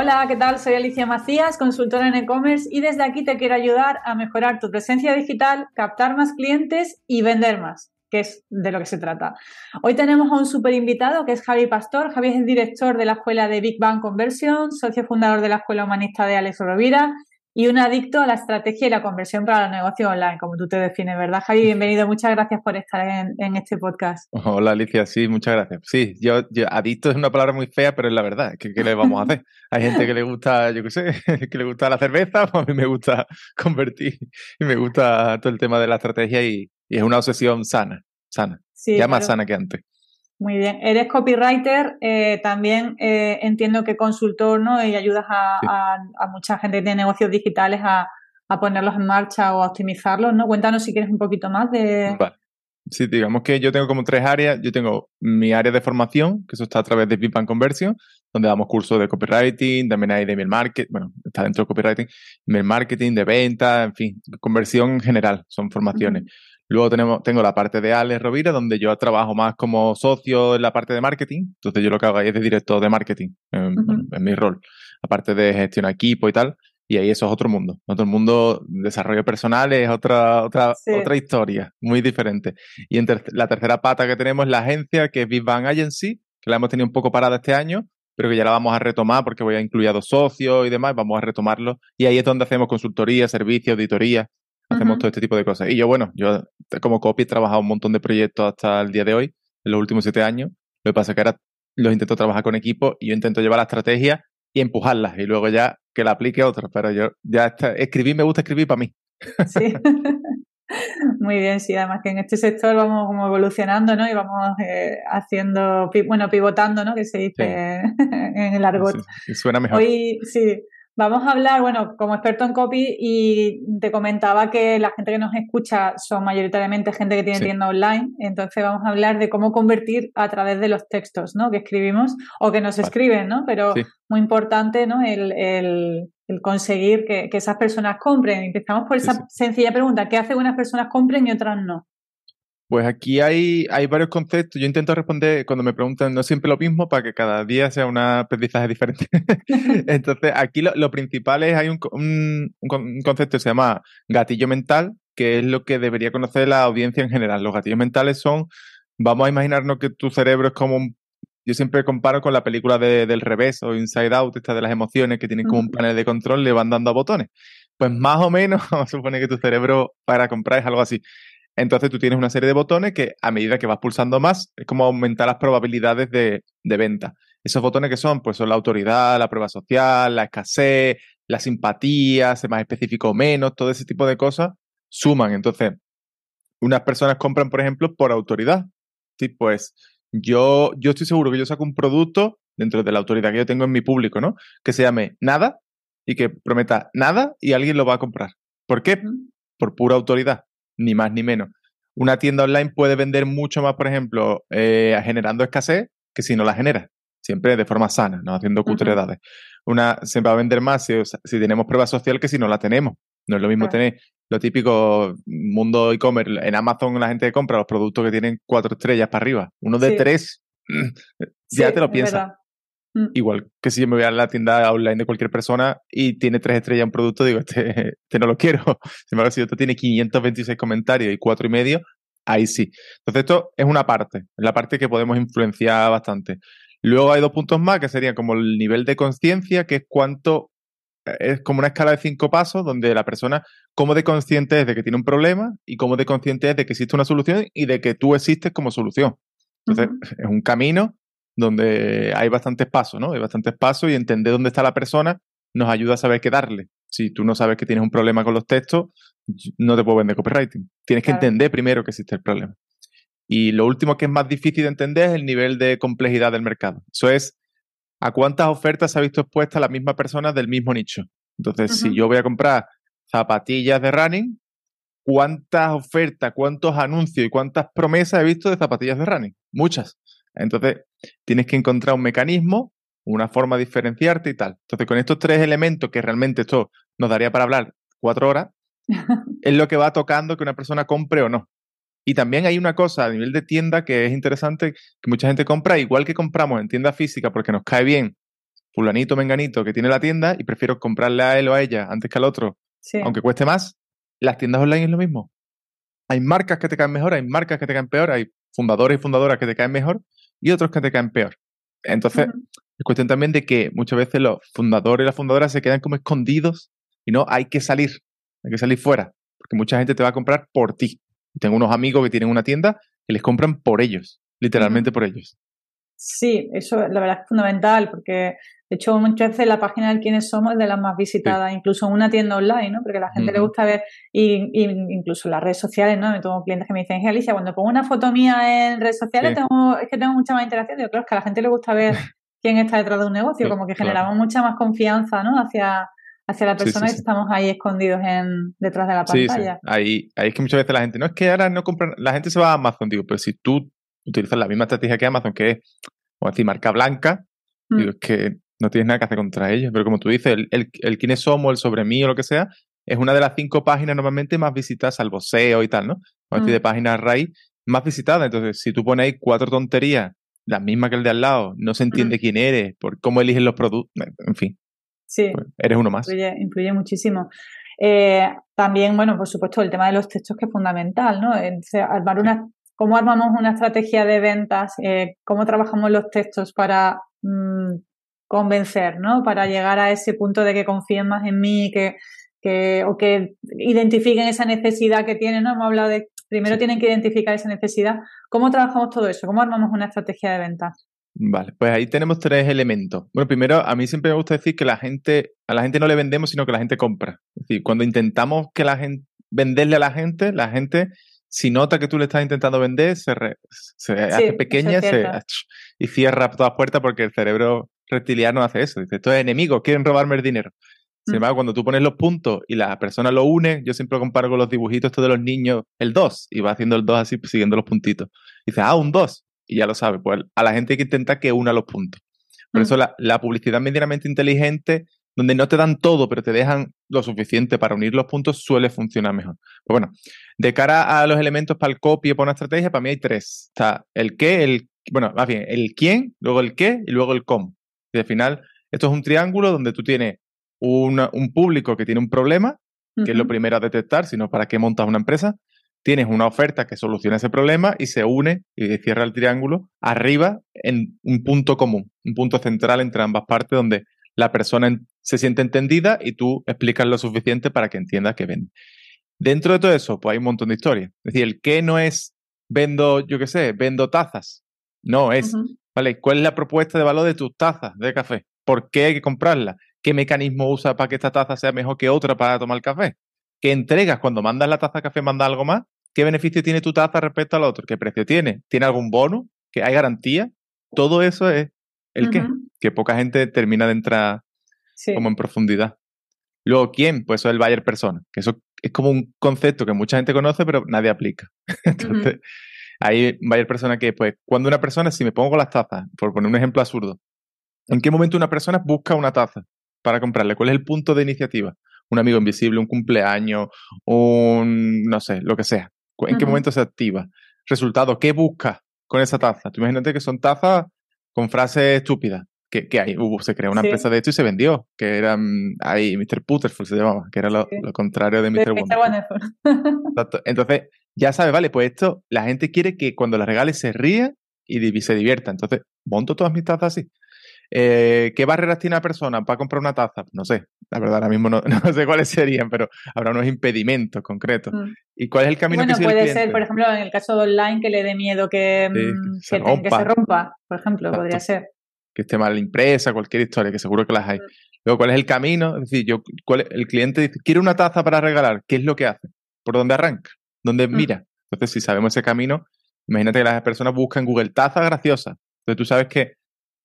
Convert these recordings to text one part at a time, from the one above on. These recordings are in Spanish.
Hola, ¿qué tal? Soy Alicia Macías, consultora en e-commerce y desde aquí te quiero ayudar a mejorar tu presencia digital, captar más clientes y vender más, que es de lo que se trata. Hoy tenemos a un super invitado que es Javi Pastor. Javi es el director de la escuela de Big Bang Conversion, socio fundador de la escuela humanista de Alex Rovira y un adicto a la estrategia y la conversión para el negocio online, como tú te defines, ¿verdad, Javi? Bienvenido, muchas gracias por estar en, este podcast. Hola, Alicia, sí, muchas gracias. Sí, yo, adicto es una palabra muy fea, pero es la verdad, ¿qué, qué le vamos a hacer? Hay gente que le gusta, yo qué sé, que le gusta la cerveza, pues a mí me gusta convertir y me gusta todo el tema de la estrategia y, es una obsesión sana, sana, ya más sana que antes. Muy bien. Eres copywriter, eh, también eh, entiendo que consultor, ¿no? Y ayudas a, mucha gente tiene negocios digitales a, ponerlos en marcha o a optimizarlos, ¿no? Cuéntanos si quieres un poquito más de... Vale. Sí, digamos que yo tengo como tres áreas. Yo tengo mi área de formación, que eso está a través de Pipan Conversion, donde damos cursos de copywriting, también hay de mail marketing, bueno, está dentro de copywriting, mail marketing, de venta, en fin, conversión en general, son formaciones. Luego tenemos, tengo la parte de Alex Rovira, donde yo trabajo más como socio en la parte de marketing. Entonces yo lo que hago ahí es de director de marketing, en, mi rol. Aparte de gestión equipo y tal. Y ahí eso es otro mundo. Otro mundo, desarrollo personal es otra, otra, otra historia, muy diferente. Y la tercera pata que tenemos es la agencia, que es Big Bang Agency, que la hemos tenido un poco parada este año, pero que ya la vamos a retomar porque voy a incluir a dos socios y demás, vamos a retomarlo. Y ahí es donde hacemos consultoría, servicios, auditoría hacemos todo este tipo de cosas. Y yo, bueno, yo como copy he trabajado un montón de proyectos hasta el día de hoy, en los últimos siete años. Lo que pasa es que ahora los intento trabajar con equipo y yo intento llevar la estrategia y empujarlas y luego ya que la aplique otro. Pero yo ya está, escribir, me gusta escribir para mí. Sí. Muy bien, sí, además que en este sector vamos como evolucionando, ¿no? Y vamos eh, haciendo, bueno, pivotando, ¿no? Que se dice en el argot. Sí, suena mejor. Hoy, sí, Vamos a hablar, bueno, como experto en copy, y te comentaba que la gente que nos escucha son mayoritariamente gente que tiene tienda online, entonces vamos a hablar de cómo convertir a través de los textos, ¿no? Que escribimos o que nos escriben, ¿no? Pero muy importante, ¿no? El, conseguir que, esas personas compren. Empezamos por esa sencilla pregunta, ¿qué hace que unas personas compren y otras no? Pues aquí hay, hay varios conceptos. Yo intento responder cuando me preguntan no siempre lo mismo para que cada día sea un aprendizaje diferente. Entonces, aquí lo, principal es, hay un, un, concepto que se llama gatillo mental, que es lo que debería conocer la audiencia en general. Los gatillos mentales son, vamos a imaginarnos que tu cerebro es como un yo siempre comparo con la película de, del revés o Inside Out, esta de las emociones que tienen como un panel de control, le van dando a botones. Pues más o menos, vamos a suponer que tu cerebro para comprar es algo así. Entonces tú tienes una serie de botones que a medida que vas pulsando más, es como aumentar las probabilidades de, venta. Esos botones que son, pues son la autoridad, la prueba social, la escasez, la simpatía, ser más específico o menos, todo ese tipo de cosas suman. Entonces, unas personas compran, por ejemplo, por autoridad. Sí, pues yo, yo estoy seguro que yo saco un producto dentro de la autoridad que yo tengo en mi público, ¿no? Que se llame nada y que prometa nada y alguien lo va a comprar. ¿Por qué? Por pura autoridad ni más ni menos. Una tienda online puede vender mucho más, por ejemplo, eh, generando escasez que si no la genera. Siempre de forma sana, no haciendo culturalidades. Una se va a vender más si, tenemos prueba social que si no la tenemos. No es lo mismo tener lo típico mundo e-commerce. En Amazon la gente compra los productos que tienen cuatro estrellas para arriba. Uno de tres, ya te lo piensas. Mm. Igual que si yo me voy a la tienda online de cualquier persona y tiene tres estrellas un producto, digo, este, este no lo quiero. Sin embargo, si otro tiene 526 comentarios y cuatro y medio, ahí sí. Entonces, esto es una parte, es la parte que podemos influenciar bastante. Luego hay dos puntos más, que serían como el nivel de conciencia, que es cuánto, eh, es como una escala de cinco pasos, donde la persona, cómo de consciente es de que tiene un problema y cómo de consciente es de que existe una solución y de que tú existes como solución. Entonces, es un camino donde hay bastantes pasos, ¿no? Hay bastantes pasos y entender dónde está la persona nos ayuda a saber qué darle. Si tú no sabes que tienes un problema con los textos, no te puedo vender copywriting. Tienes que entender primero que existe el problema. Y lo último que es más difícil de entender es el nivel de complejidad del mercado. Eso es a cuántas ofertas se ha visto expuesta la misma persona del mismo nicho. Entonces, si yo voy a comprar zapatillas de running, ¿cuántas ofertas, cuántos anuncios y cuántas promesas he visto de zapatillas de running? Muchas. Entonces, tienes que encontrar un mecanismo, una forma de diferenciarte y tal. Entonces, con estos tres elementos, que realmente esto nos daría para hablar cuatro horas, es lo que va tocando que una persona compre o no. Y también hay una cosa a nivel de tienda que es interesante, que mucha gente compra, igual que compramos en tienda física porque nos cae bien, fulanito, menganito, que tiene la tienda y prefiero comprarle a él o a ella antes que al otro, aunque cueste más, las tiendas online es lo mismo. Hay marcas que te caen mejor, hay marcas que te caen peor, hay fundadores y fundadoras que te caen mejor y otros que te caen peor. Entonces, es cuestión también de que muchas veces los fundadores y las fundadoras se quedan como escondidos y no, hay que salir, hay que salir fuera, porque mucha gente te va a comprar por ti. Tengo unos amigos que tienen una tienda que les compran por ellos, literalmente por ellos. Sí, eso la verdad es fundamental porque de hecho muchas veces la página de quiénes somos es de las más visitadas, incluso en una tienda online, ¿no? Porque a la gente le gusta ver, y, incluso en las redes sociales, ¿no? Me tengo clientes que me dicen, Alicia, cuando pongo una foto mía en redes sociales tengo, es que tengo mucha más interacción. Yo creo que a la gente le gusta ver quién está detrás de un negocio, como que generamos mucha más confianza, ¿no? Hacia, hacia la persona que estamos ahí escondidos en, detrás de la pantalla. Sí, Ahí, ahí es que muchas veces la gente, no es que ahora no compran, la gente se va a Amazon, digo, pero si tú utilizas la misma estrategia que Amazon, que es, como decir, marca blanca, mm. digo, es que no tienes nada que hacer contra ellos. Pero como tú dices, el, el, el quiénes somos, el sobre mí o lo que sea, es una de las cinco páginas normalmente más visitadas, salvo SEO y tal, ¿no? O mm. de páginas raíz más visitadas. Entonces, si tú pones ahí cuatro tonterías, las mismas que el de al lado, no se entiende mm. quién eres, por cómo eligen los productos, en fin. Sí. Pues, eres uno más. Influye, influye muchísimo. Eh, también, bueno, por supuesto, el tema de los textos que es fundamental, ¿no? armar una cómo armamos una estrategia de ventas, eh, cómo trabajamos los textos para mm, convencer, ¿no? Para llegar a ese punto de que confíen más en mí, que, que, o que identifiquen esa necesidad que tienen, ¿no? Hemos hablado de primero tienen que identificar esa necesidad. ¿Cómo trabajamos todo eso? ¿Cómo armamos una estrategia de ventas? Vale, pues ahí tenemos tres elementos. Bueno, primero, a mí siempre me gusta decir que la gente, a la gente no le vendemos, sino que la gente compra. Es decir, cuando intentamos que la gente, venderle a la gente, la gente si nota que tú le estás intentando vender, se, hace pequeña y cierra todas las puertas porque el cerebro reptiliano hace eso. Dice, estos enemigos quieren robarme el dinero. Sin mm. embargo, cuando tú pones los puntos y la persona lo une, yo siempre comparo con los dibujitos estos de los niños, el 2, y va haciendo el 2 así, pues, siguiendo los puntitos. dice, ah, un 2, y ya lo sabe. Pues a la gente hay que intentar que una los puntos. Por mm. eso la, la, publicidad medianamente inteligente donde no te dan todo, pero te dejan lo suficiente para unir los puntos, suele funcionar mejor. Pues bueno, de cara a los elementos para el copy y para una estrategia, para mí hay tres. Está el qué, el, bueno, más bien, el quién, luego el qué y luego el cómo. Y al final, esto es un triángulo donde tú tienes un público que tiene un problema, que es lo primero a detectar, sino para qué montas una empresa. Tienes una oferta que soluciona ese problema y se une y cierra el triángulo arriba en un punto común, un punto central entre ambas partes donde la persona se siente entendida y tú explicas lo suficiente para que entienda que vende. Dentro de todo eso, pues hay un montón de historias. Es decir, el qué no es vendo, yo qué sé, vendo tazas. No, es, ¿vale? ¿Cuál es la propuesta de valor de tus tazas de café? ¿Por qué hay que comprarla? ¿Qué mecanismo usa para que esta taza sea mejor que otra para tomar café? ¿Qué entregas cuando mandas la taza de café, manda algo más? ¿Qué beneficio tiene tu taza respecto al otro? ¿Qué precio tiene? ¿Tiene algún bono? ¿Que hay garantía? Todo eso es el qué. Que poca gente termina de entrar como en profundidad. Luego, ¿quién? Pues eso es el buyer persona, que eso es como un concepto que mucha gente conoce, pero nadie aplica. Entonces, hay buyer persona que, pues, cuando una persona, si me pongo con las tazas, por poner un ejemplo absurdo, ¿en qué momento una persona busca una taza para comprarle? ¿Cuál es el punto de iniciativa? Un amigo invisible, un cumpleaños, un, no sé, lo que sea. ¿En qué momento se activa? Resultado, ¿qué busca con esa taza? Tú imagínate que son tazas con frases estúpidas que, hay, hubo, se creó una empresa de esto y se vendió, que era ahí Mr. Putterful se llamaba, que era lo, contrario de Mr. Wonderful. Entonces, ya sabes, vale, pues esto, la gente quiere que cuando la regales se ría y se divierta. Entonces, monto todas mis tazas así. Eh, ¿Qué barreras tiene la persona para comprar una taza? No sé, la verdad, ahora mismo no, no sé cuáles serían, pero habrá unos impedimentos concretos. Mm. ¿Y cuál es el camino bueno, que sigue puede ser, por ejemplo, en el caso de online, que le dé miedo que, mm, se, rompa. por ejemplo, podría ser que esté mal impresa, cualquier historia, que seguro que las hay. Luego, ¿cuál es el camino? Es decir, yo, cuál, el cliente dice, quiere una taza para regalar, ¿qué es lo que hace? ¿Por dónde arranca? ¿Dónde mm. mira? Entonces, si sabemos ese camino, imagínate que las personas buscan Google taza graciosa. Entonces, tú sabes que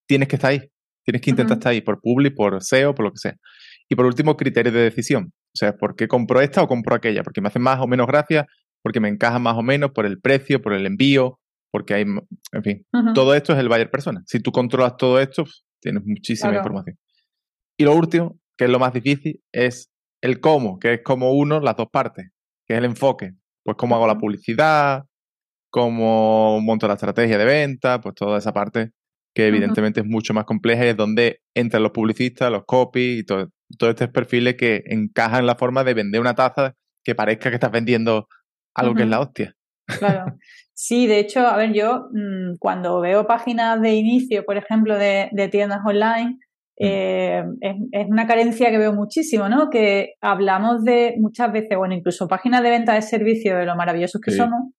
tienes que estar ahí, tienes que intentar estar ahí por Public, por SEO, por lo que sea. Y por último, criterios de decisión. O sea, ¿por qué compro esta o compro aquella? Porque me hace más o menos gracia, porque me encaja más o menos, por el precio, por el envío, porque hay, en fin, todo esto es el buyer persona. Si tú controlas todo esto, tienes muchísima información. Y lo último, que es lo más difícil, es el cómo, que es como uno, las dos partes, que es el enfoque. Pues cómo hago la publicidad, cómo monto la estrategia de venta, pues toda esa parte que evidentemente es mucho más compleja y es donde entran los publicistas, los copy y todo, todos estos perfiles que encajan en la forma de vender una taza que parezca que estás vendiendo algo que es la hostia. Claro. Sí, de hecho, a ver, yo mm, cuando veo páginas de inicio, por ejemplo, de, tiendas online. Eh, es, una carencia que veo muchísimo, ¿no? Que hablamos de muchas veces, bueno, incluso páginas de venta de servicio, de lo maravillosos que somos,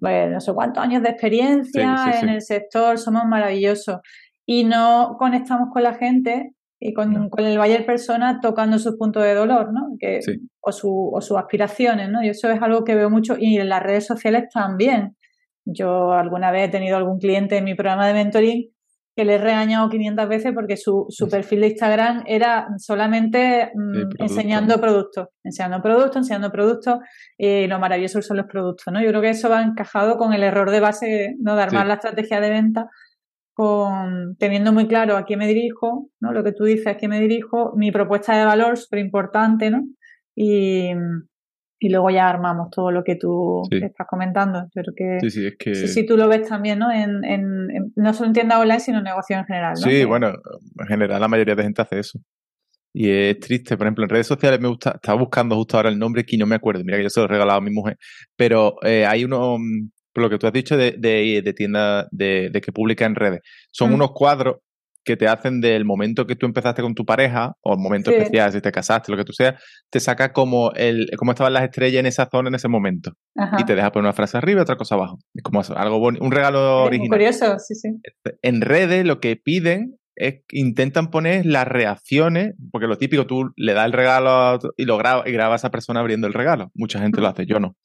pues, no sé cuántos años de experiencia en el sector, somos maravillosos. Y no conectamos con la gente y con, el Bayer persona tocando sus puntos de dolor, ¿no? Que, o, su, o sus aspiraciones, ¿no? Y eso es algo que veo mucho y en las redes sociales también. Yo alguna vez he tenido algún cliente en mi programa de mentoring que le he regañado 500 veces porque su, su perfil de Instagram era solamente mm, enseñando productos, enseñando productos, enseñando productos y lo maravilloso son los productos, ¿no? Yo creo que eso va encajado con el error de base, ¿no? De armar la estrategia de venta con teniendo muy claro a quién me dirijo, ¿no? Lo que tú dices, a quién me dirijo, mi propuesta de valor súper importante, ¿no? Y, y, luego ya armamos todo lo que tú estás comentando. Pero que, sí, sí, es que... Sí, tú lo ves también, ¿no? En, en, no solo en tienda online, sino en negocio en general, ¿no? Sí, bueno, en general la mayoría de gente hace eso. Y es triste, por ejemplo, en redes sociales me gusta, estaba buscando justo ahora el nombre que no me acuerdo, mira que yo se lo he regalado a mi mujer, pero eh, hay uno, por lo que tú has dicho de, de, tienda de, que publica en redes, son mm. unos cuadros que te hacen del momento que tú empezaste con tu pareja, o el momento especial, si te casaste, lo que tú seas, te saca como el cómo estaban las estrellas en esa zona en ese momento. Y te deja poner una frase arriba y otra cosa abajo. Es como algo bonito, un regalo original. curioso, sí, sí. En redes lo que piden es intentan poner las reacciones, porque lo típico tú le das el regalo y lo grabas y grabas a esa persona abriendo el regalo. Mucha gente lo hace, yo no.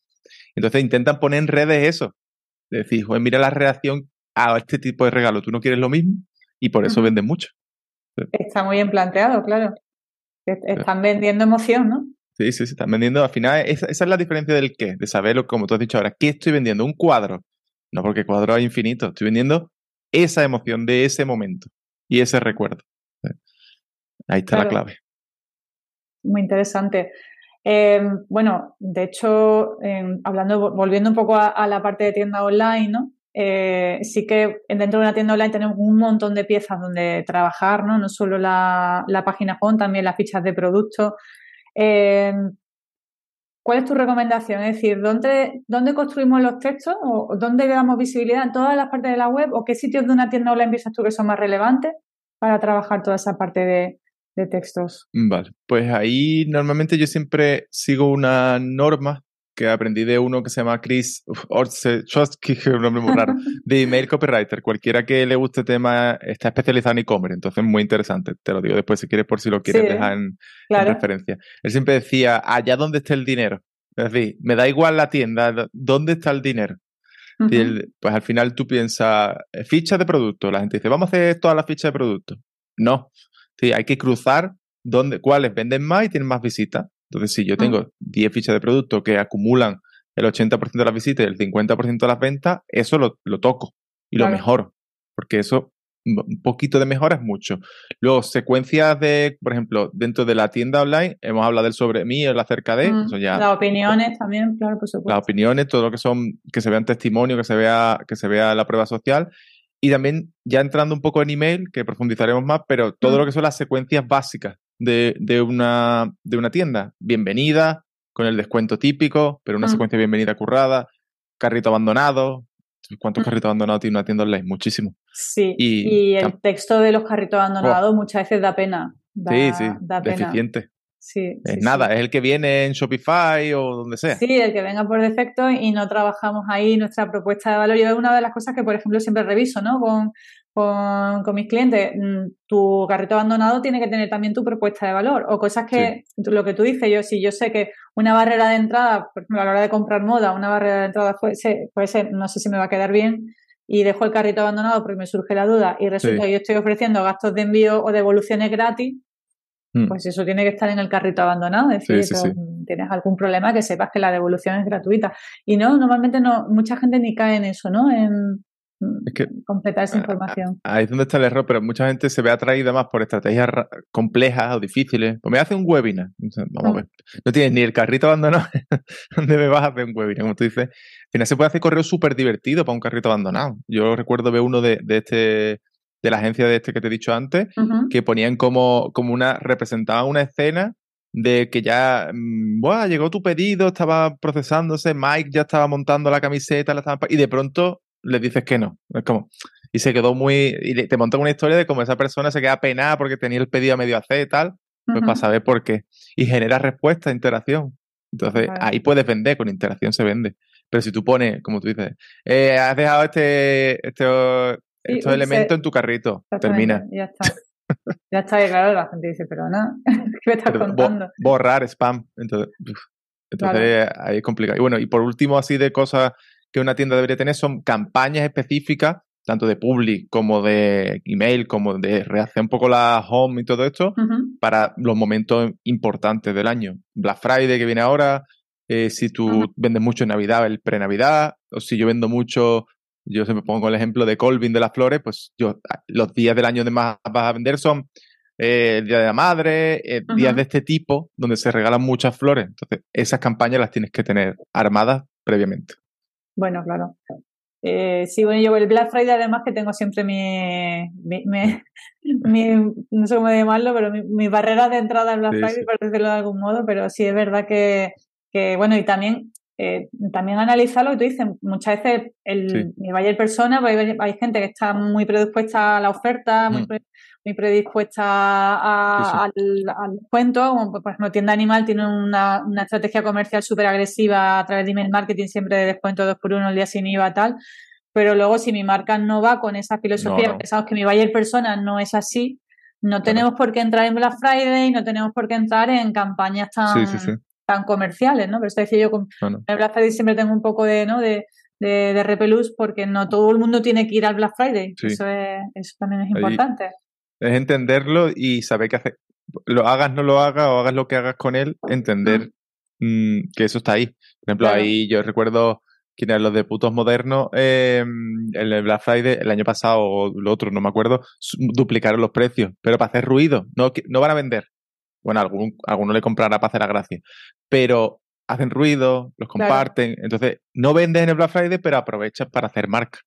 Entonces intentan poner en redes eso. Decir, mira la reacción a este tipo de regalo. Tú no quieres lo mismo y por eso venden mucho. Está muy bien planteado, claro. Están vendiendo emoción, ¿no? Sí, sí, sí, están vendiendo. Al final, esa, es la diferencia del qué, de saberlo, como tú has dicho ahora. ¿Qué estoy vendiendo? Un cuadro. No, porque cuadro hay infinito. Estoy vendiendo esa emoción de ese momento y ese recuerdo. Ahí está la clave. Muy interesante. Em, bueno, de hecho, em, hablando, volviendo un poco a, la parte de tienda online, ¿no? Eh, sí que dentro de una tienda online tenemos un montón de piezas donde trabajar, ¿no? No solo la, página home, también las fichas de producto. Em, ¿Cuál es tu recomendación? Es decir, ¿dónde, ¿dónde construimos los textos? ¿O dónde le damos visibilidad en todas las partes de la web? ¿O qué sitios de una tienda online piensas tú que son más relevantes para trabajar toda esa parte de textos. Vale, pues ahí normalmente yo siempre sigo una norma que aprendí de uno que se llama Chris Orzechowski, que es un nombre muy raro, de email copywriter. Cualquiera que le guste el tema está especializado en e-commerce, entonces muy interesante. Te lo digo después si quieres por si lo quieres dejar en, referencia. Él siempre decía, allá donde esté el dinero. Es decir, me da igual la tienda, ¿dónde está el dinero? pues al final tú piensas, eh, fichas de producto. La gente dice, vamos a hacer todas las fichas de producto. No, Sí, hay que cruzar dónde, cuáles venden más y tienen más visitas. Entonces, si yo tengo 10 fichas de producto que acumulan el 80% de las visitas y el 50% de las ventas, eso lo, toco y lo mejoro. Porque eso, un poquito de mejora es mucho. Luego, secuencias de, por ejemplo, dentro de la tienda online, hemos hablado del sobre mí, el acerca de. las opiniones también, claro, por supuesto. Las opiniones, todo lo que son, que se vean testimonio, que se vea, que se vea la prueba social. Y también, ya entrando un poco en email, que profundizaremos más, pero todo lo que son las secuencias básicas de, de, una, de una tienda. Bienvenida, con el descuento típico, pero una secuencia bienvenida currada, carrito abandonado. ¿Cuántos carritos abandonados tiene una tienda online? Muchísimo. Sí, y, el texto de los carritos abandonados muchas veces da pena. sí, sí, da pena. deficiente. Sí, es nada, es el que viene en Shopify o donde sea. Sí, el que venga por defecto y no trabajamos ahí nuestra propuesta de valor. Y es una de las cosas que, por ejemplo, siempre reviso ¿no? con, con, mis clientes. Mm, tu carrito abandonado tiene que tener también tu propuesta de valor o cosas que, lo que tú dices, yo si yo sé que una barrera de entrada, por ejemplo, a la hora de comprar moda, una barrera de entrada puede ser, puede ser no sé si me va a quedar bien, y dejo el carrito abandonado porque me surge la duda y resulta que yo estoy ofreciendo gastos de envío o devoluciones gratis, Mm. Pues eso tiene que estar en el carrito abandonado. Es decir, tienes algún problema que sepas que la devolución es gratuita. Y no, normalmente no, mucha gente ni cae en eso, ¿no? En, completar esa información. Ahí es donde está el error, pero mucha gente se ve atraída más por estrategias complejas o difíciles. Pues me hace un webinar. Vamos a ver. No tienes ni el carrito abandonado. ¿Dónde me vas a hacer un webinar? Como tú dices. Al final se puede hacer correo súper divertido para un carrito abandonado. Yo recuerdo ver uno de, de este de la agencia de este que te he dicho antes, que ponían como, como una, representaban una escena de que ya, mmm, llegó tu pedido, estaba procesándose, Mike ya estaba montando la camiseta, la y de pronto le dices que no. Es como, y se quedó muy, y te montan una historia de cómo esa persona se queda penada porque tenía el pedido a medio hacer y tal, pues para saber por qué. Y genera respuesta, interacción. Entonces, ahí puedes vender, con interacción se vende. Pero si tú pones, como tú dices, eh, has dejado este, este estos elementos en tu carrito, termina. Ya está. Ya está, y claro, la gente dice, pero no, ¿qué me estás contando? borrar spam. Entonces, entonces ahí es complicado. Y bueno, y por último, así de cosas que una tienda debería tener son campañas específicas, tanto de public como de email, como de rehacer un poco la home y todo esto, para los momentos importantes del año. Black Friday que viene ahora, eh, si tú vendes mucho en Navidad, el pre-Navidad, o si yo vendo mucho yo se me pongo el ejemplo de Colvin de las flores, pues yo ah, los días del año de más vas a vender son eh, el Día de la Madre, eh, días de este tipo, donde se regalan muchas flores. Entonces, esas campañas las tienes que tener armadas previamente. Bueno, claro. Eh, sí, bueno, yo el Black Friday además que tengo siempre mi, no sé cómo llamarlo, pero mi, barrera de entrada al Black Friday, por decirlo de algún modo, pero sí es verdad que, que bueno, y también eh, también analizar lo que tú dices. Muchas veces el, mi buyer persona, pues hay, gente que está muy predispuesta a la oferta, muy, mm. predispuesta al, cuento. Como por ejemplo, Tienda Animal tiene una, estrategia comercial súper agresiva a través de email marketing, siempre de descuento 2 por 1 el día sin IVA, tal. Pero luego, si mi marca no va con esa filosofía, pensamos que mi buyer persona no es así, no tenemos por qué entrar en Black Friday, no tenemos por qué entrar en campañas tan, tan comerciales, ¿no? Pero esto decía yo, con el Black Friday siempre tengo un poco de, ¿no? De, de, repelús porque no todo el mundo tiene que ir al Black Friday. Eso, es, eso también es importante. es entenderlo y saber qué hacer. Lo hagas, no lo hagas, o hagas lo que hagas con él, entender mm, que eso está ahí. Por ejemplo, ahí yo recuerdo que los de putos modernos, eh, el Black Friday, el año pasado o el otro, no me acuerdo, duplicaron los precios, pero para hacer ruido, no, no van a vender, bueno, algún, alguno le comprará para hacer la gracia, pero hacen ruido, los comparten, entonces no vendes en el Black Friday, pero aprovechas para hacer marca.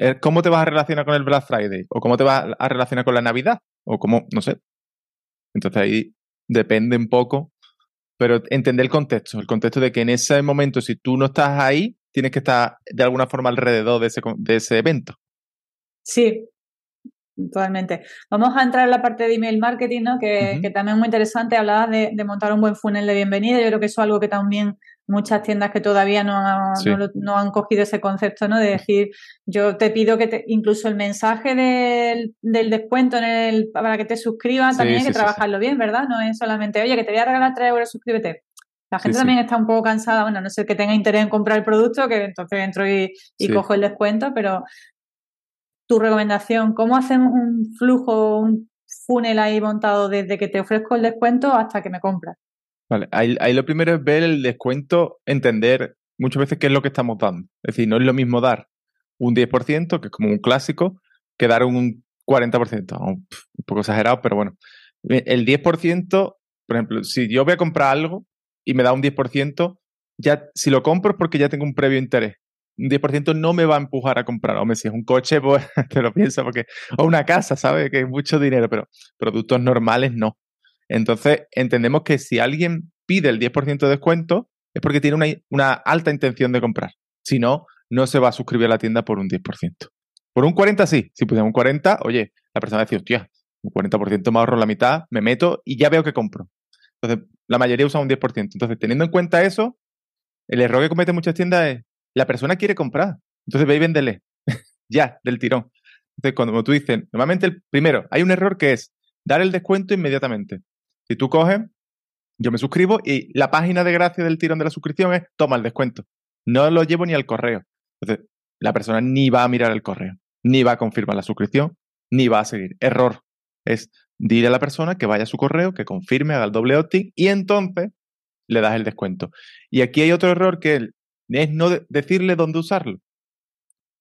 Eh, ¿Cómo te vas a relacionar con el Black Friday? ¿O cómo te vas a relacionar con la Navidad? ¿O cómo? No sé. Entonces ahí depende un poco, pero entender el contexto, el contexto de que en ese momento, si tú no estás ahí, tienes que estar de alguna forma alrededor de ese, de ese evento. Sí, Totalmente. Vamos a entrar en la parte de email marketing, ¿no? que, también es muy interesante. Hablabas de, montar un buen funnel de bienvenida. Yo creo que eso es algo que también muchas tiendas que todavía no, no, han cogido ese concepto, ¿no? De decir, yo te pido que te, incluso el mensaje del, descuento en el, para que te suscribas, también hay que trabajarlo bien, ¿verdad? No es solamente, oye, que te voy a regalar 3 euros, suscríbete. La gente también está un poco cansada, bueno, no sé que tenga interés en comprar el producto, que entonces entro y, y cojo el descuento, pero tu recomendación, ¿cómo hacemos un flujo, un funnel ahí montado desde que te ofrezco el descuento hasta que me compras? Vale, ahí, lo primero es ver el descuento, entender muchas veces qué es lo que estamos dando. Es decir, no es lo mismo dar un 10%, que es como un clásico, que dar un 40%. Un, poco exagerado, pero bueno. El 10%, por ejemplo, si yo voy a comprar algo y me da un 10%, ya si lo compro es porque ya tengo un previo interés un 10% no me va a empujar a comprar. Hombre, si es un coche, pues te lo pienso porque. O una casa, ¿sabes? Que es mucho dinero, pero productos normales no. Entonces, entendemos que si alguien pide el 10% de descuento, es porque tiene una, una, alta intención de comprar. Si no, no se va a suscribir a la tienda por un 10%. Por un 40% sí. Si pusiera un 40%, oye, la persona decir, hostia, un 40% me ahorro la mitad, me meto y ya veo que compro. Entonces, la mayoría usa un 10%. Entonces, teniendo en cuenta eso, el error que cometen muchas tiendas es, la persona quiere comprar. Entonces ve y véndele. ya, del tirón. Entonces, cuando tú dices, normalmente el primero, hay un error que es dar el descuento inmediatamente. Si tú coges, yo me suscribo y la página de gracia del tirón de la suscripción es toma el descuento. No lo llevo ni al correo. Entonces, la persona ni va a mirar el correo, ni va a confirmar la suscripción, ni va a seguir. Error. Es dile a la persona que vaya a su correo, que confirme, haga el doble opt y entonces le das el descuento. Y aquí hay otro error que es no decirle dónde usarlo.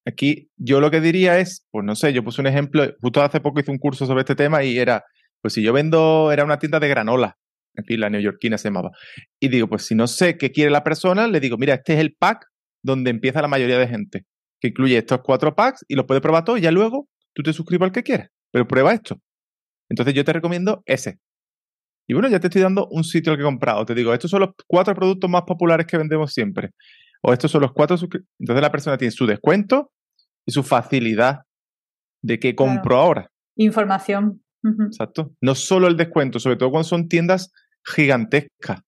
aquí yo lo que diría es, pues no sé, yo puse un ejemplo, justo hace poco hice un curso sobre este tema y era, pues si yo vendo, era una tienda de granola, fin, la neoyorquina se llamaba. Y digo, pues si no sé qué quiere la persona, le digo, mira, este es el pack donde empieza la mayoría de gente, que incluye estos cuatro packs y los puedes probar todos y ya luego tú te suscribes al que quieras, pero prueba esto. Entonces yo te recomiendo ese. Y bueno, ya te estoy dando un sitio al que he comprado. Te digo, estos son los cuatro productos más populares que vendemos siempre. O estos son los cuatro. Entonces la persona tiene su descuento y su facilidad de que compro ahora. Información. Exacto. No solo el descuento, sobre todo cuando son tiendas gigantescas.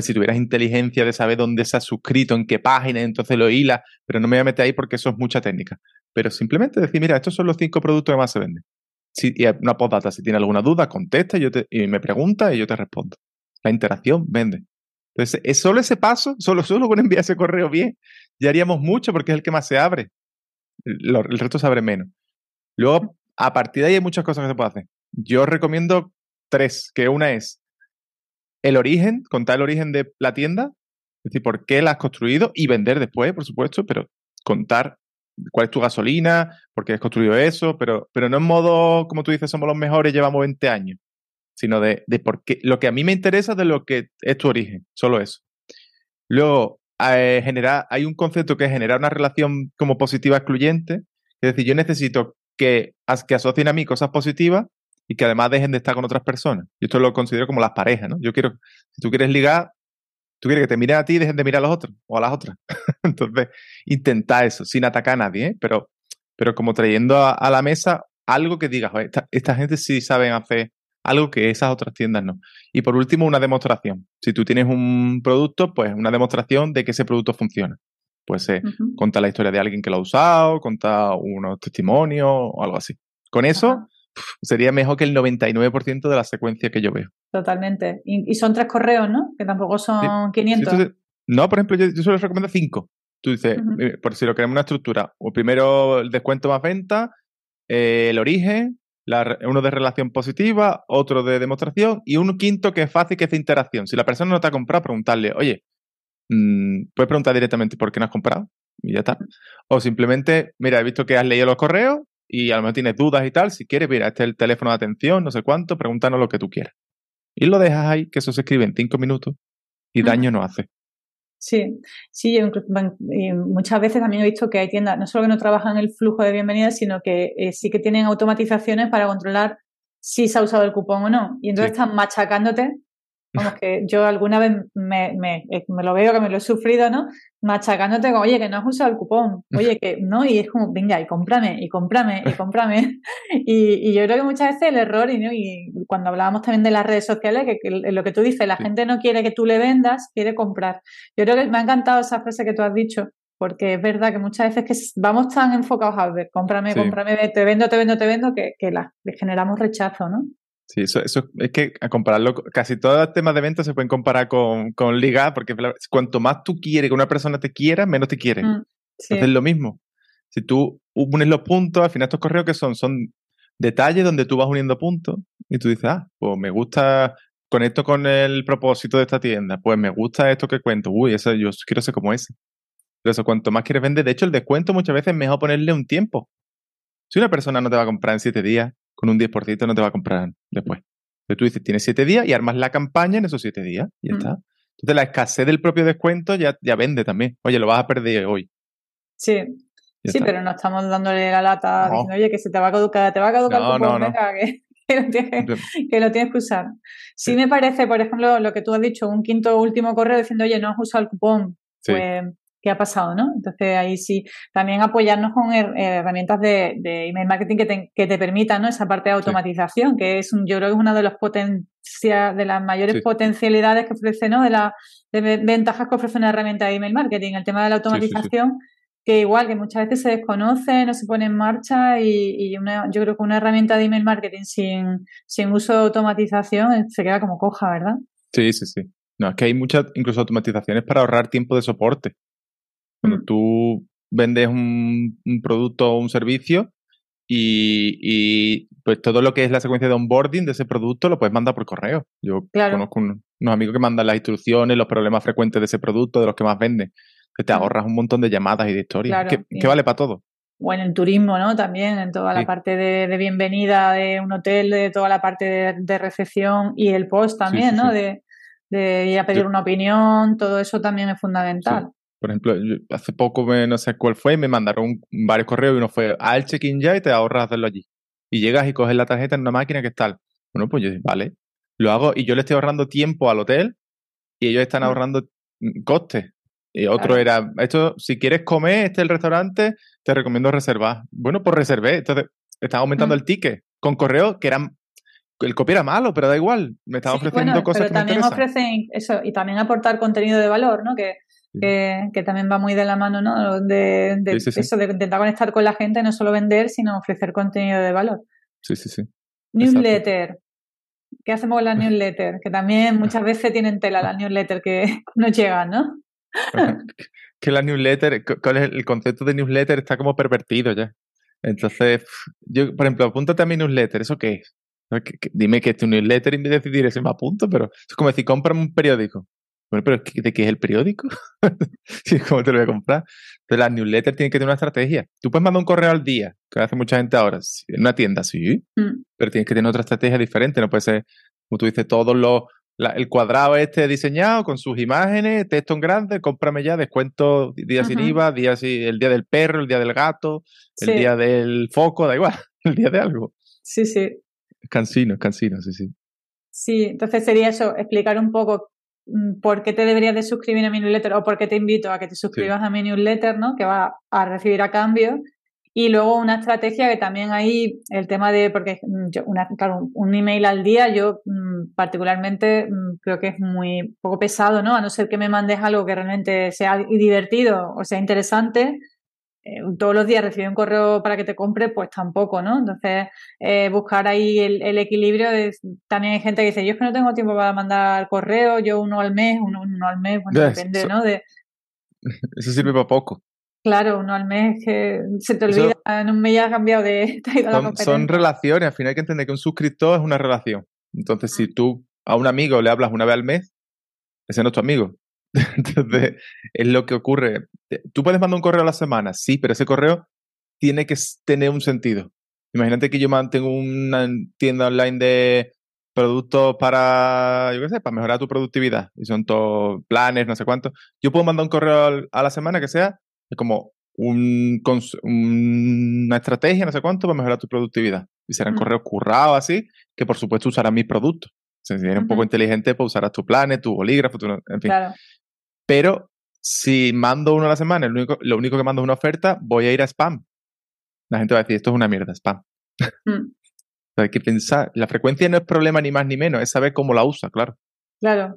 si tuvieras inteligencia de saber dónde se ha suscrito, en qué página, entonces lo hila, pero no me voy a meter ahí porque eso es mucha técnica. Pero simplemente decir, mira, estos son los cinco productos que más se venden. Si, y una postdata, si tiene alguna duda, contesta y, yo te, y me pregunta y yo te respondo. La interacción vende. Entonces, es solo ese paso, solo, solo con enviar ese correo bien, ya haríamos mucho porque es el que más se abre. El, resto se abre menos. Luego, a partir de ahí hay muchas cosas que se puede hacer. Yo recomiendo tres, que una es el origen, contar el origen de la tienda, es decir, por qué la has construido y vender después, por supuesto, pero contar cuál es tu gasolina, por qué has construido eso, pero, pero no en modo, como tú dices, somos los mejores, llevamos 20 años, sino de, de por qué, lo que a mí me interesa de lo que es tu origen, solo eso. Luego, eh, generar, hay un concepto que es generar una relación como positiva excluyente, es decir, yo necesito que, que asocien a mí cosas positivas y que además dejen de estar con otras personas. Y esto lo considero como las parejas, ¿no? Yo quiero, si tú quieres ligar, tú quieres que te miren a ti y dejen de mirar a los otros o a las otras. Entonces, intenta eso, sin atacar a nadie, ¿eh? pero, pero como trayendo a, la mesa algo que digas, esta, esta gente sí saben hacer algo que esas otras tiendas no. Y por último, una demostración. Si tú tienes un producto, pues una demostración de que ese producto funciona. Pues eh, contar la historia de alguien que lo ha usado, contar unos testimonios o algo así. Con eso, sería mejor que el 99% de la secuencia que yo veo. Totalmente. Y, son tres correos, ¿no? Que tampoco son 500. no, por ejemplo, yo, yo solo recomiendo cinco. Tú dices, por si lo queremos una estructura, o primero el descuento más venta, eh, el origen, uno de relación positiva, otro de demostración y un quinto que es fácil, que es de interacción. Si la persona no te ha comprado, preguntarle, oye, mmm, puedes preguntar directamente por qué no has comprado y ya está. O simplemente, mira, he visto que has leído los correos, y a lo mejor tienes dudas y tal, si quieres, mira, este es el teléfono de atención, no sé cuánto, pregúntanos lo que tú quieras. Y lo dejas ahí, que eso se escribe en cinco minutos y daño no hace. Sí, sí, muchas veces también he visto que hay tiendas, no solo que no trabajan el flujo de bienvenidas, sino que eh, sí que tienen automatizaciones para controlar si se ha usado el cupón o no. Y entonces están machacándote Vamos, que yo alguna vez me, me, eh, me, lo veo, que me lo he sufrido, ¿no? Machacándote como, oye, que no has usado el cupón, oye, que no, y es como, venga, y cómprame, y cómprame, y cómprame. y, y, yo creo que muchas veces el error, y, ¿no? y cuando hablábamos también de las redes sociales, que, lo que tú dices, la gente no quiere que tú le vendas, quiere comprar. Yo creo que me ha encantado esa frase que tú has dicho, porque es verdad que muchas veces que vamos tan enfocados a ver, cómprame, cómprame, te vendo, te vendo, te vendo, que, que la, le generamos rechazo, ¿no? Sí, eso, eso es que a compararlo, casi todos los temas de venta se pueden comparar con, con ligar, porque cuanto más tú quieres que una persona te quiera, menos te quiere. Mm, Entonces es lo mismo. Si tú unes los puntos, al final estos correos que son, son detalles donde tú vas uniendo puntos y tú dices, ah, pues me gusta, conecto con el propósito de esta tienda, pues me gusta esto que cuento, uy, eso, yo quiero ser como ese. Pero eso, cuanto más quieres vender, de hecho el descuento muchas veces es mejor ponerle un tiempo. Si una persona no te va a comprar en siete días, con un 10% no te va a comprar después. Entonces tú dices, tienes 7 días y armas la campaña en esos 7 días y ya mm. está. Entonces la escasez del propio descuento ya, ya vende también. Oye, lo vas a perder hoy. Sí. sí, pero no estamos dándole la lata diciendo, oye, que se te va a caducar, te va a caducar no, no, no. que, que, lo tienes, que, lo tienes, que usar. Sí, me parece, por ejemplo, lo que tú has dicho, un quinto último correo diciendo, oye, no has usado el cupón. Pues qué ha pasado, ¿no? Entonces ahí sí, también apoyarnos con herramientas de, email marketing que te, que te, permitan, ¿no? Esa parte de automatización, que es un, yo creo que es una de, los potencia, de las mayores potencialidades que ofrece, ¿no? De las ventajas que ofrece una herramienta de email marketing, el tema de la automatización. que igual que muchas veces se desconoce, no se pone en marcha y, una, yo creo que una herramienta de email marketing sin, sin uso de automatización se queda como coja, ¿verdad? Sí, sí, sí. No, es que hay muchas incluso automatizaciones para ahorrar tiempo de soporte. Cuando tú vendes un, producto o un servicio y, pues todo lo que es la secuencia de onboarding de ese producto lo puedes mandar por correo. Yo conozco unos, amigos que mandan las instrucciones, los problemas frecuentes de ese producto, de los que más venden. Que te ahorras un montón de llamadas y de historias. que, vale para todo. o en el turismo, ¿no? También en toda la parte de, bienvenida de un hotel, de toda la parte de, recepción y el post también, ¿no? De, ir a pedir una opinión, todo eso también es fundamental. Por ejemplo, hace poco, no sé cuál fue, me mandaron varios correos y uno fue al check-in ya y te ahorras hacerlo allí. Y llegas y coges la tarjeta en una máquina que está. Bueno, pues yo vale, lo hago y yo le estoy ahorrando tiempo al hotel y ellos están ahorrando mm, costes. Y otro era, esto, si quieres comer, este es el restaurante, te recomiendo reservar. Bueno, pues reservé. Entonces, estaba aumentando mm. el ticket con correo que eran el copy era malo, pero da igual. Me estaba ofreciendo cosas pero también ofrecen eso y también aportar contenido de valor, ¿no? Que, que, también va muy de la mano, ¿no? De, de eso, de intentar conectar con la gente, no solo vender, sino ofrecer contenido de valor. Sí, sí, sí. Newsletter. ¿Qué hacemos con las newsletters? Que también muchas veces tienen tela las newsletters que nos llegan, ¿no? que la newsletter, ¿cuál es el concepto de newsletter? Está como pervertido ya. Entonces, yo, por ejemplo, apúntate a mi newsletter, ¿eso qué es? Dime que es tu newsletter y me decidiré si me apunto, pero es como decir, cómprame un periódico. Bueno, pero ¿de qué es el periódico? ¿Cómo te lo voy a comprar? Entonces, las newsletters tienen que tener una estrategia. Tú puedes mandar un correo al día, que hace mucha gente ahora. En una tienda, sí. Mm. Pero tienes que tener otra estrategia diferente. No puede ser, como tú dices, todos los. el cuadrado este diseñado con sus imágenes, texto en grande, cómprame ya, descuento día sin IVA, día el día del perro, el día del gato, el día del foco, da igual, el día de algo. Sí, sí. Cansino, cansino, sí, sí. Sí, entonces sería eso, explicar un poco por qué te deberías de suscribir a mi newsletter o por qué te invito a que te suscribas a mi newsletter, ¿no? Que va a recibir a cambio. Y luego una estrategia que también hay el tema de, porque mm, yo, una, claro, un email al día yo mm, particularmente creo que es muy poco pesado, ¿no? A no ser que me mandes algo que realmente sea divertido o sea interesante, eh, todos los días recibir un correo para que te compre, pues tampoco, ¿no? Entonces, eh, buscar ahí el, equilibrio. también hay gente que dice, yo es que no tengo tiempo para mandar correo, yo uno al mes, uno, al mes, bueno, depende, ¿no? De, eso sirve para poco. Claro, uno al mes que se te olvida, en un mes ya ha cambiado de... son, son relaciones, al final hay que entender que un suscriptor es una relación. Entonces, si tú a un amigo le hablas una vez al mes, ese no es tu amigo. Entonces, es lo que ocurre. Tú puedes mandar un correo a la semana, sí, pero ese correo tiene que tener un sentido. Imagínate que yo mantengo una tienda online de productos para, yo qué sé, para mejorar tu productividad. Y son todos planes, no sé cuánto. Yo puedo mandar un correo a la semana que sea como un, una estrategia, no sé cuánto, para mejorar tu productividad. Y serán correos currados así, que por supuesto usarán mis productos. si eres un poco inteligente, pues usarás tus planes, tu bolígrafo, en fin. Claro. Pero si mando uno a la semana, lo único, lo único que mando es una oferta, voy a ir a spam. La gente va a decir, esto es una mierda, spam. Mm. hay que pensar, la frecuencia no es problema ni más ni menos, es saber cómo la usa, claro. Claro,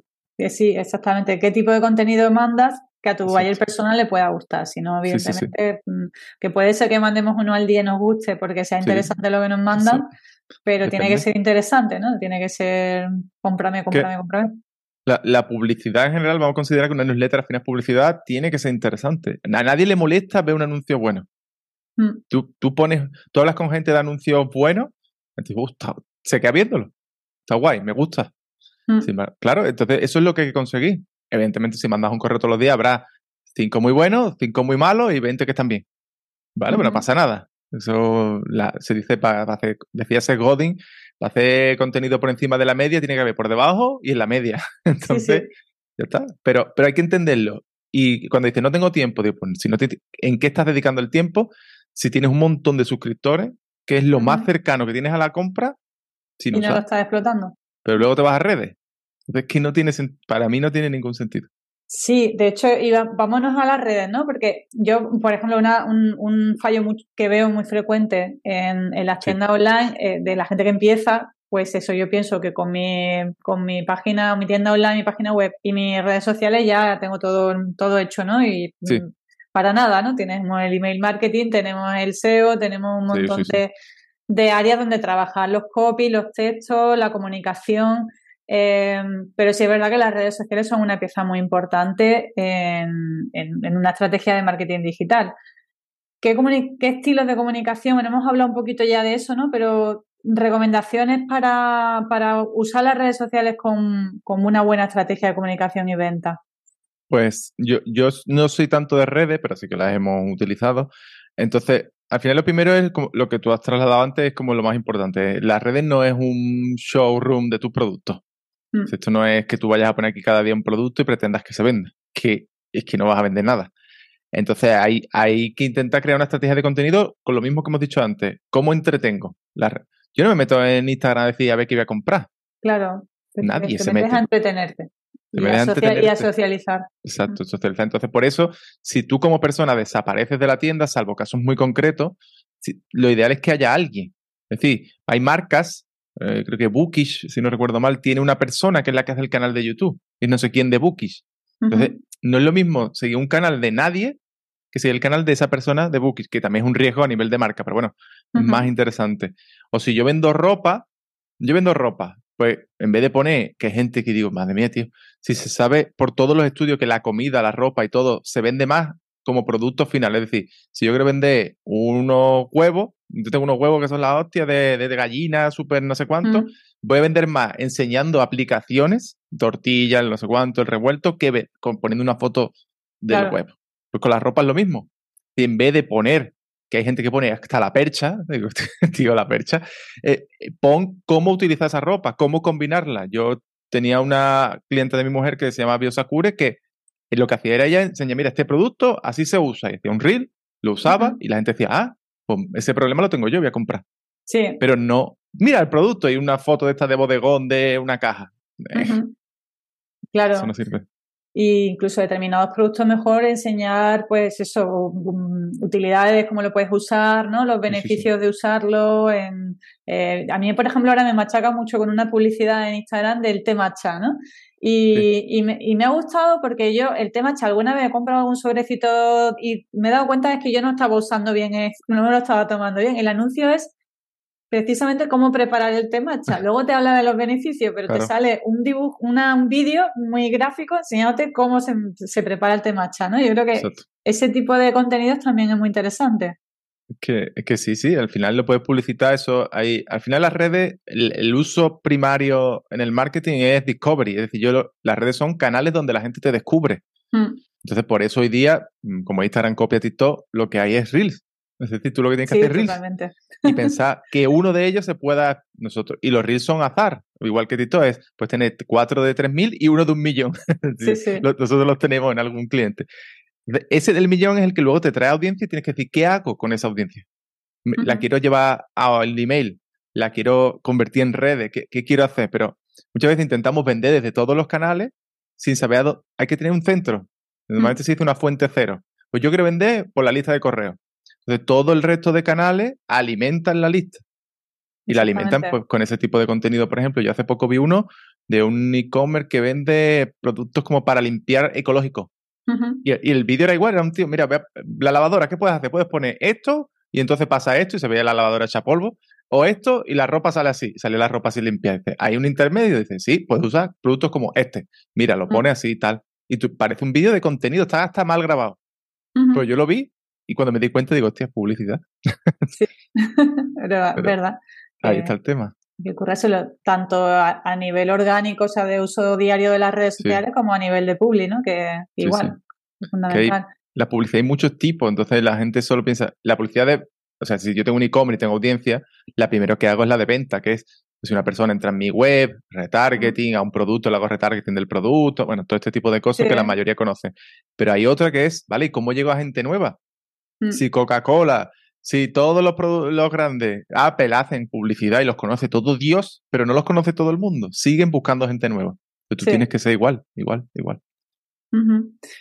sí, exactamente. ¿Qué tipo de contenido mandas que a tu buyer personal le pueda gustar? Si no, evidentemente, mm, que puede ser que mandemos uno al día y nos guste porque sea interesante lo que nos mandan, pero tiene que ser interesante, ¿no? Tiene que ser cómprame, cómprame, cómprame. La, publicidad en general, vamos a considerar que una newsletter al final es publicidad, tiene que ser interesante. A nadie le molesta ver un anuncio bueno. Mm. Tú, tú, pones, tú hablas con gente de anuncios buenos, te gusta, se queda viéndolo. Está guay, me gusta. Mm. claro, entonces eso es lo que hay que conseguir. Evidentemente, si mandas un correo todos los días, habrá cinco muy buenos, cinco muy malos y 20 que están bien. ¿Vale? Pero no pasa nada. Eso se dice para, hacer, decía ese Godin, para hacer contenido por encima de la media tiene que haber por debajo y en la media. Entonces, ya está. Pero, pero hay que entenderlo. Y cuando dices no tengo tiempo, digo, pues, si no ¿en qué estás dedicando el tiempo? Si tienes un montón de suscriptores, que es lo más cercano que tienes a la compra, si no, y no lo estás explotando. Pero luego te vas a redes. Entonces, que no tiene, para mí no tiene ningún sentido. Sí, de hecho, vámonos a las redes, ¿no? Porque yo, por ejemplo, una, un, fallo que veo muy frecuente en, en las tiendas online eh, de la gente que empieza, pues eso, yo pienso que con mi, con mi página, mi tienda online, mi página web y mis redes sociales ya tengo todo, todo hecho, ¿no? Y mm, para nada, ¿no? Tenemos el email marketing, tenemos el SEO, tenemos un montón de, de áreas donde trabajar los copies, los textos, la comunicación. Em, pero sí es verdad que las redes sociales son una pieza muy importante en, una estrategia de marketing digital. ¿Qué, ¿Qué, estilos de comunicación? Bueno, hemos hablado un poquito ya de eso, ¿no? Pero recomendaciones para, usar las redes sociales con, una buena estrategia de comunicación y venta. Pues yo, no soy tanto de redes, pero sí que las hemos utilizado. Entonces, al final lo primero es como lo que tú has trasladado antes, es como lo más importante. Las redes no es un showroom de tus productos. Mm. Esto no es que tú vayas a poner aquí cada día un producto y pretendas que se venda, que es que no vas a vender nada. Entonces hay, hay que intentar crear una estrategia de contenido con lo mismo que hemos dicho antes. ¿Cómo entretengo? La Yo no me meto en Instagram a decir a ver qué voy a comprar. Claro. Nadie te se mete. a entretenerte. Y a, socializar. Exacto, socializar. Entonces, por eso, si tú como persona desapareces de la tienda, salvo casos muy concretos, lo ideal es que haya alguien. Es decir, hay marcas, eh, creo que Bookish, si no recuerdo mal, tiene una persona que es la que hace el canal de YouTube y no sé quién de Bookish. Entonces, no es lo mismo seguir un canal de nadie que seguir el canal de esa persona de Bookish, que también es un riesgo a nivel de marca, pero bueno, más interesante. O si yo vendo ropa, yo vendo ropa, pues en vez de poner que hay gente que digo, madre mía, tío, si se sabe por todos los estudios que la comida, la ropa y todo se vende más como producto final, es decir, si yo quiero vender unos huevos, yo tengo unos huevos que son la hostia de, de, gallina, súper no sé cuánto, voy a vender más enseñando aplicaciones, tortillas, no sé cuánto, el revuelto, que poniendo una foto del huevo. Pues con la ropa es lo mismo. Y en vez de poner que hay gente que pone hasta la percha, digo, tío, la percha, eh, eh, pon cómo utilizar esa ropa, cómo combinarla. Yo tenía una cliente de mi mujer que se llama Biosakure que lo que hacía era ella enseñar, mira, este producto así se usa. Y hacía un reel, lo usaba y la gente decía, ah, pues ese problema lo tengo yo, voy a comprar. Sí. Pero no, mira el producto y una foto de esta de bodegón de una caja. Eh, claro. Eso no sirve e incluso determinados productos mejor enseñar pues eso utilidades cómo lo puedes usar no los beneficios de usarlo en, eh, a mí por ejemplo ahora me machaca mucho con una publicidad en Instagram del té matcha no y, y, me, y, me, ha gustado porque yo el té matcha alguna vez he comprado algún sobrecito y me he dado cuenta de que yo no estaba usando bien no me lo estaba tomando bien el anuncio es precisamente cómo preparar el té matcha. Luego te habla de los beneficios, pero te sale un dibujo, una, un vídeo muy gráfico enseñándote cómo se, se, prepara el té matcha, ¿no? Yo creo que ese tipo de contenidos también es muy interesante. Es que, que sí, sí, al final lo puedes publicitar eso. Hay, al final las redes, el, uso primario en el marketing es discovery, es decir, yo las redes son canales donde la gente te descubre. Mm. Entonces, por eso hoy día, mm, como Instagram copia TikTok, lo que hay es Reels. Es decir, tú lo que tienes que hacer es Reels y pensar que uno de ellos se pueda nosotros y los reels son azar, igual que Tito es, pues tener cuatro de tres mil y uno de un millón. Sí, sí. Nosotros los tenemos en algún cliente. Ese del millón es el que luego te trae audiencia y tienes que decir, ¿qué hago con esa audiencia? La quiero llevar al email, la quiero convertir en redes, ¿qué, ¿qué, quiero hacer? Pero muchas veces intentamos vender desde todos los canales sin saber, a hay que tener un centro. Normalmente se dice una fuente cero. Pues yo quiero vender por la lista de correo. Entonces, todo el resto de canales alimentan la lista. Y la alimentan pues, con ese tipo de contenido. Por ejemplo, yo hace poco vi uno de un e-commerce que vende productos como para limpiar ecológico. Y, el vídeo era igual, era un tío, mira, la lavadora, ¿qué puedes hacer? Puedes poner esto y entonces pasa esto y se veía la lavadora hecha polvo. O esto y la ropa sale así, sale la ropa así limpia. Dice, hay un intermedio, dice, sí, puedes usar productos como este. Mira, lo pone así y tal. Y tú, parece un vídeo de contenido, está hasta mal grabado. Pero yo lo vi y cuando me di cuenta digo, hostia, publicidad. Sí, pero, verdad. Ahí está el tema. Que ocurre tanto a, nivel orgánico, o sea, de uso diario de las redes sociales, como a nivel de publi, ¿no? Que igual, es fundamental. la publicidad hay muchos tipos, entonces la gente solo piensa, la publicidad de, o sea, si yo tengo un e-commerce y tengo audiencia, la primero que hago es la de venta, que es si una persona entra en mi web, retargeting a un producto, le hago retargeting del producto, bueno, todo este tipo de cosas que la mayoría conoce. Pero hay otra que es, ¿vale? ¿Y cómo llego a gente nueva? Mm. Si Coca-Cola, si todos los, los grandes, Apple hacen publicidad y los conoce todo Dios, pero no los conoce todo el mundo, siguen buscando gente nueva. Pero tú tienes que ser igual, igual, igual.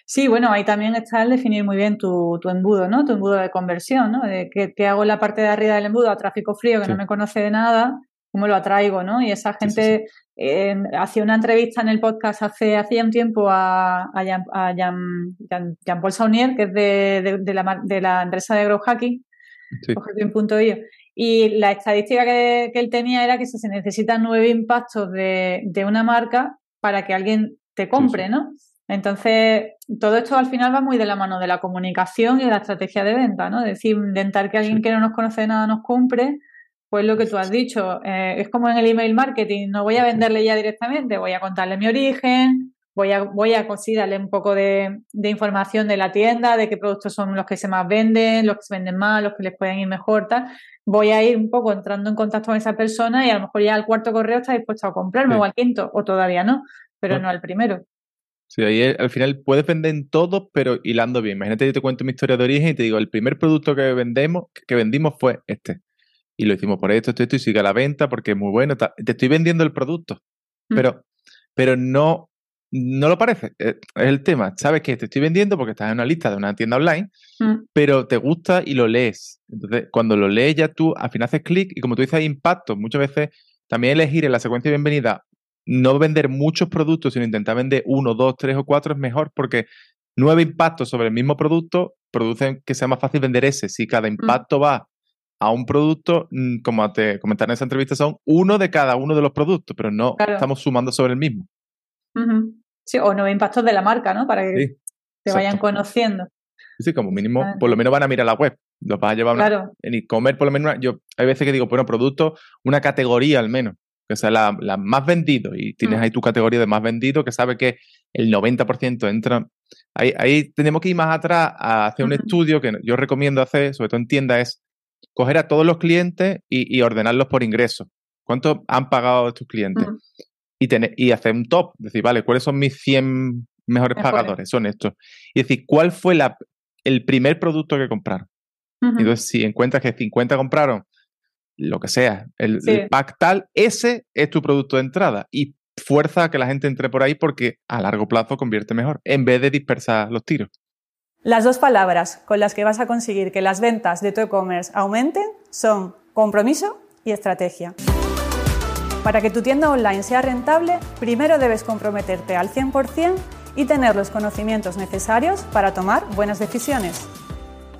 Sí, bueno, ahí también está el definir muy bien tu, tu embudo, ¿no? Tu embudo de conversión, ¿no? De que, hago en la parte de arriba del embudo a tráfico frío que no me conoce de nada, cómo lo atraigo, ¿no? Y esa gente eh, hacía una entrevista en el podcast hace hacía un tiempo a, a, Jean, a Jean, Jean, Paul Saunier, que es de, de, la, de la empresa de Grow Hacking, y la estadística que, que, él tenía era que se necesitan nueve impactos de, de una marca para que alguien te compre, ¿no? Entonces, todo esto al final va muy de la mano de la comunicación y de la estrategia de venta, ¿no? Es decir, intentar que alguien que no nos conoce de nada nos compre pues lo que tú has dicho, eh, es como en el email marketing, no voy a venderle ya directamente, voy a contarle mi origen, voy a, voy a darle un poco de, información de la tienda, de qué productos son los que se más venden, los que se venden más, los que les pueden ir mejor, tal. Voy a ir un poco entrando en contacto con esa persona y a lo mejor ya el cuarto correo está dispuesto a comprarme o al quinto, o todavía no, pero no al primero. Sí, ahí al final puedes vender en todo, pero hilando bien. Imagínate, yo te cuento mi historia de origen y te digo, el primer producto que vendemos, que vendimos fue este. Y lo hicimos por esto, esto, esto, y sigue a la venta porque es muy bueno. Te estoy vendiendo el producto, mm. pero, pero no, no lo parece. Eh, es el tema. Sabes que te estoy vendiendo porque estás en una lista de una tienda online, mm. pero te gusta y lo lees. Entonces, cuando lo lees ya tú, al final haces clic y como tú dices, hay impacto. Muchas veces también elegir en la secuencia de bienvenida no vender muchos productos, sino intentar vender uno, dos, tres o cuatro es mejor porque nueve impactos sobre el mismo producto producen que sea más fácil vender ese. Si cada mm. impacto va a un producto, mm, como te comentaron en esa entrevista, son uno de cada uno de los productos, pero no estamos sumando sobre el mismo. Sí, o nueve impactos de la marca, ¿no? Para que te vayan conociendo. Sí, como mínimo, por lo menos van a mirar la web. Los vas a llevar claro. en e-commerce, por lo menos. Yo hay veces que digo, bueno, producto, una categoría al menos que sea la, más vendido y tienes mm. ahí tu categoría de más vendido que sabe que el 90% entra. Ahí, ahí tenemos que ir más atrás a hacer un estudio que yo recomiendo hacer, sobre todo en tiendas, es coger a todos los clientes y, ordenarlos por ingreso. ¿Cuánto han pagado estos clientes? Mm. Y, tener, y hacer un top, decir, vale, ¿cuáles son mis 100 mejores pagadores? Son estos. Y decir, ¿cuál fue la, el primer producto que compraron? Entonces, si encuentras que 50 compraron lo que sea, el, pack tal, ese es tu producto de entrada y fuerza a que la gente entre por ahí porque a largo plazo convierte mejor, en vez de dispersar los tiros. Las dos palabras con las que vas a conseguir que las ventas de tu e-commerce aumenten son compromiso y estrategia. Para que tu tienda online sea rentable, primero debes comprometerte al 100% y tener los conocimientos necesarios para tomar buenas decisiones.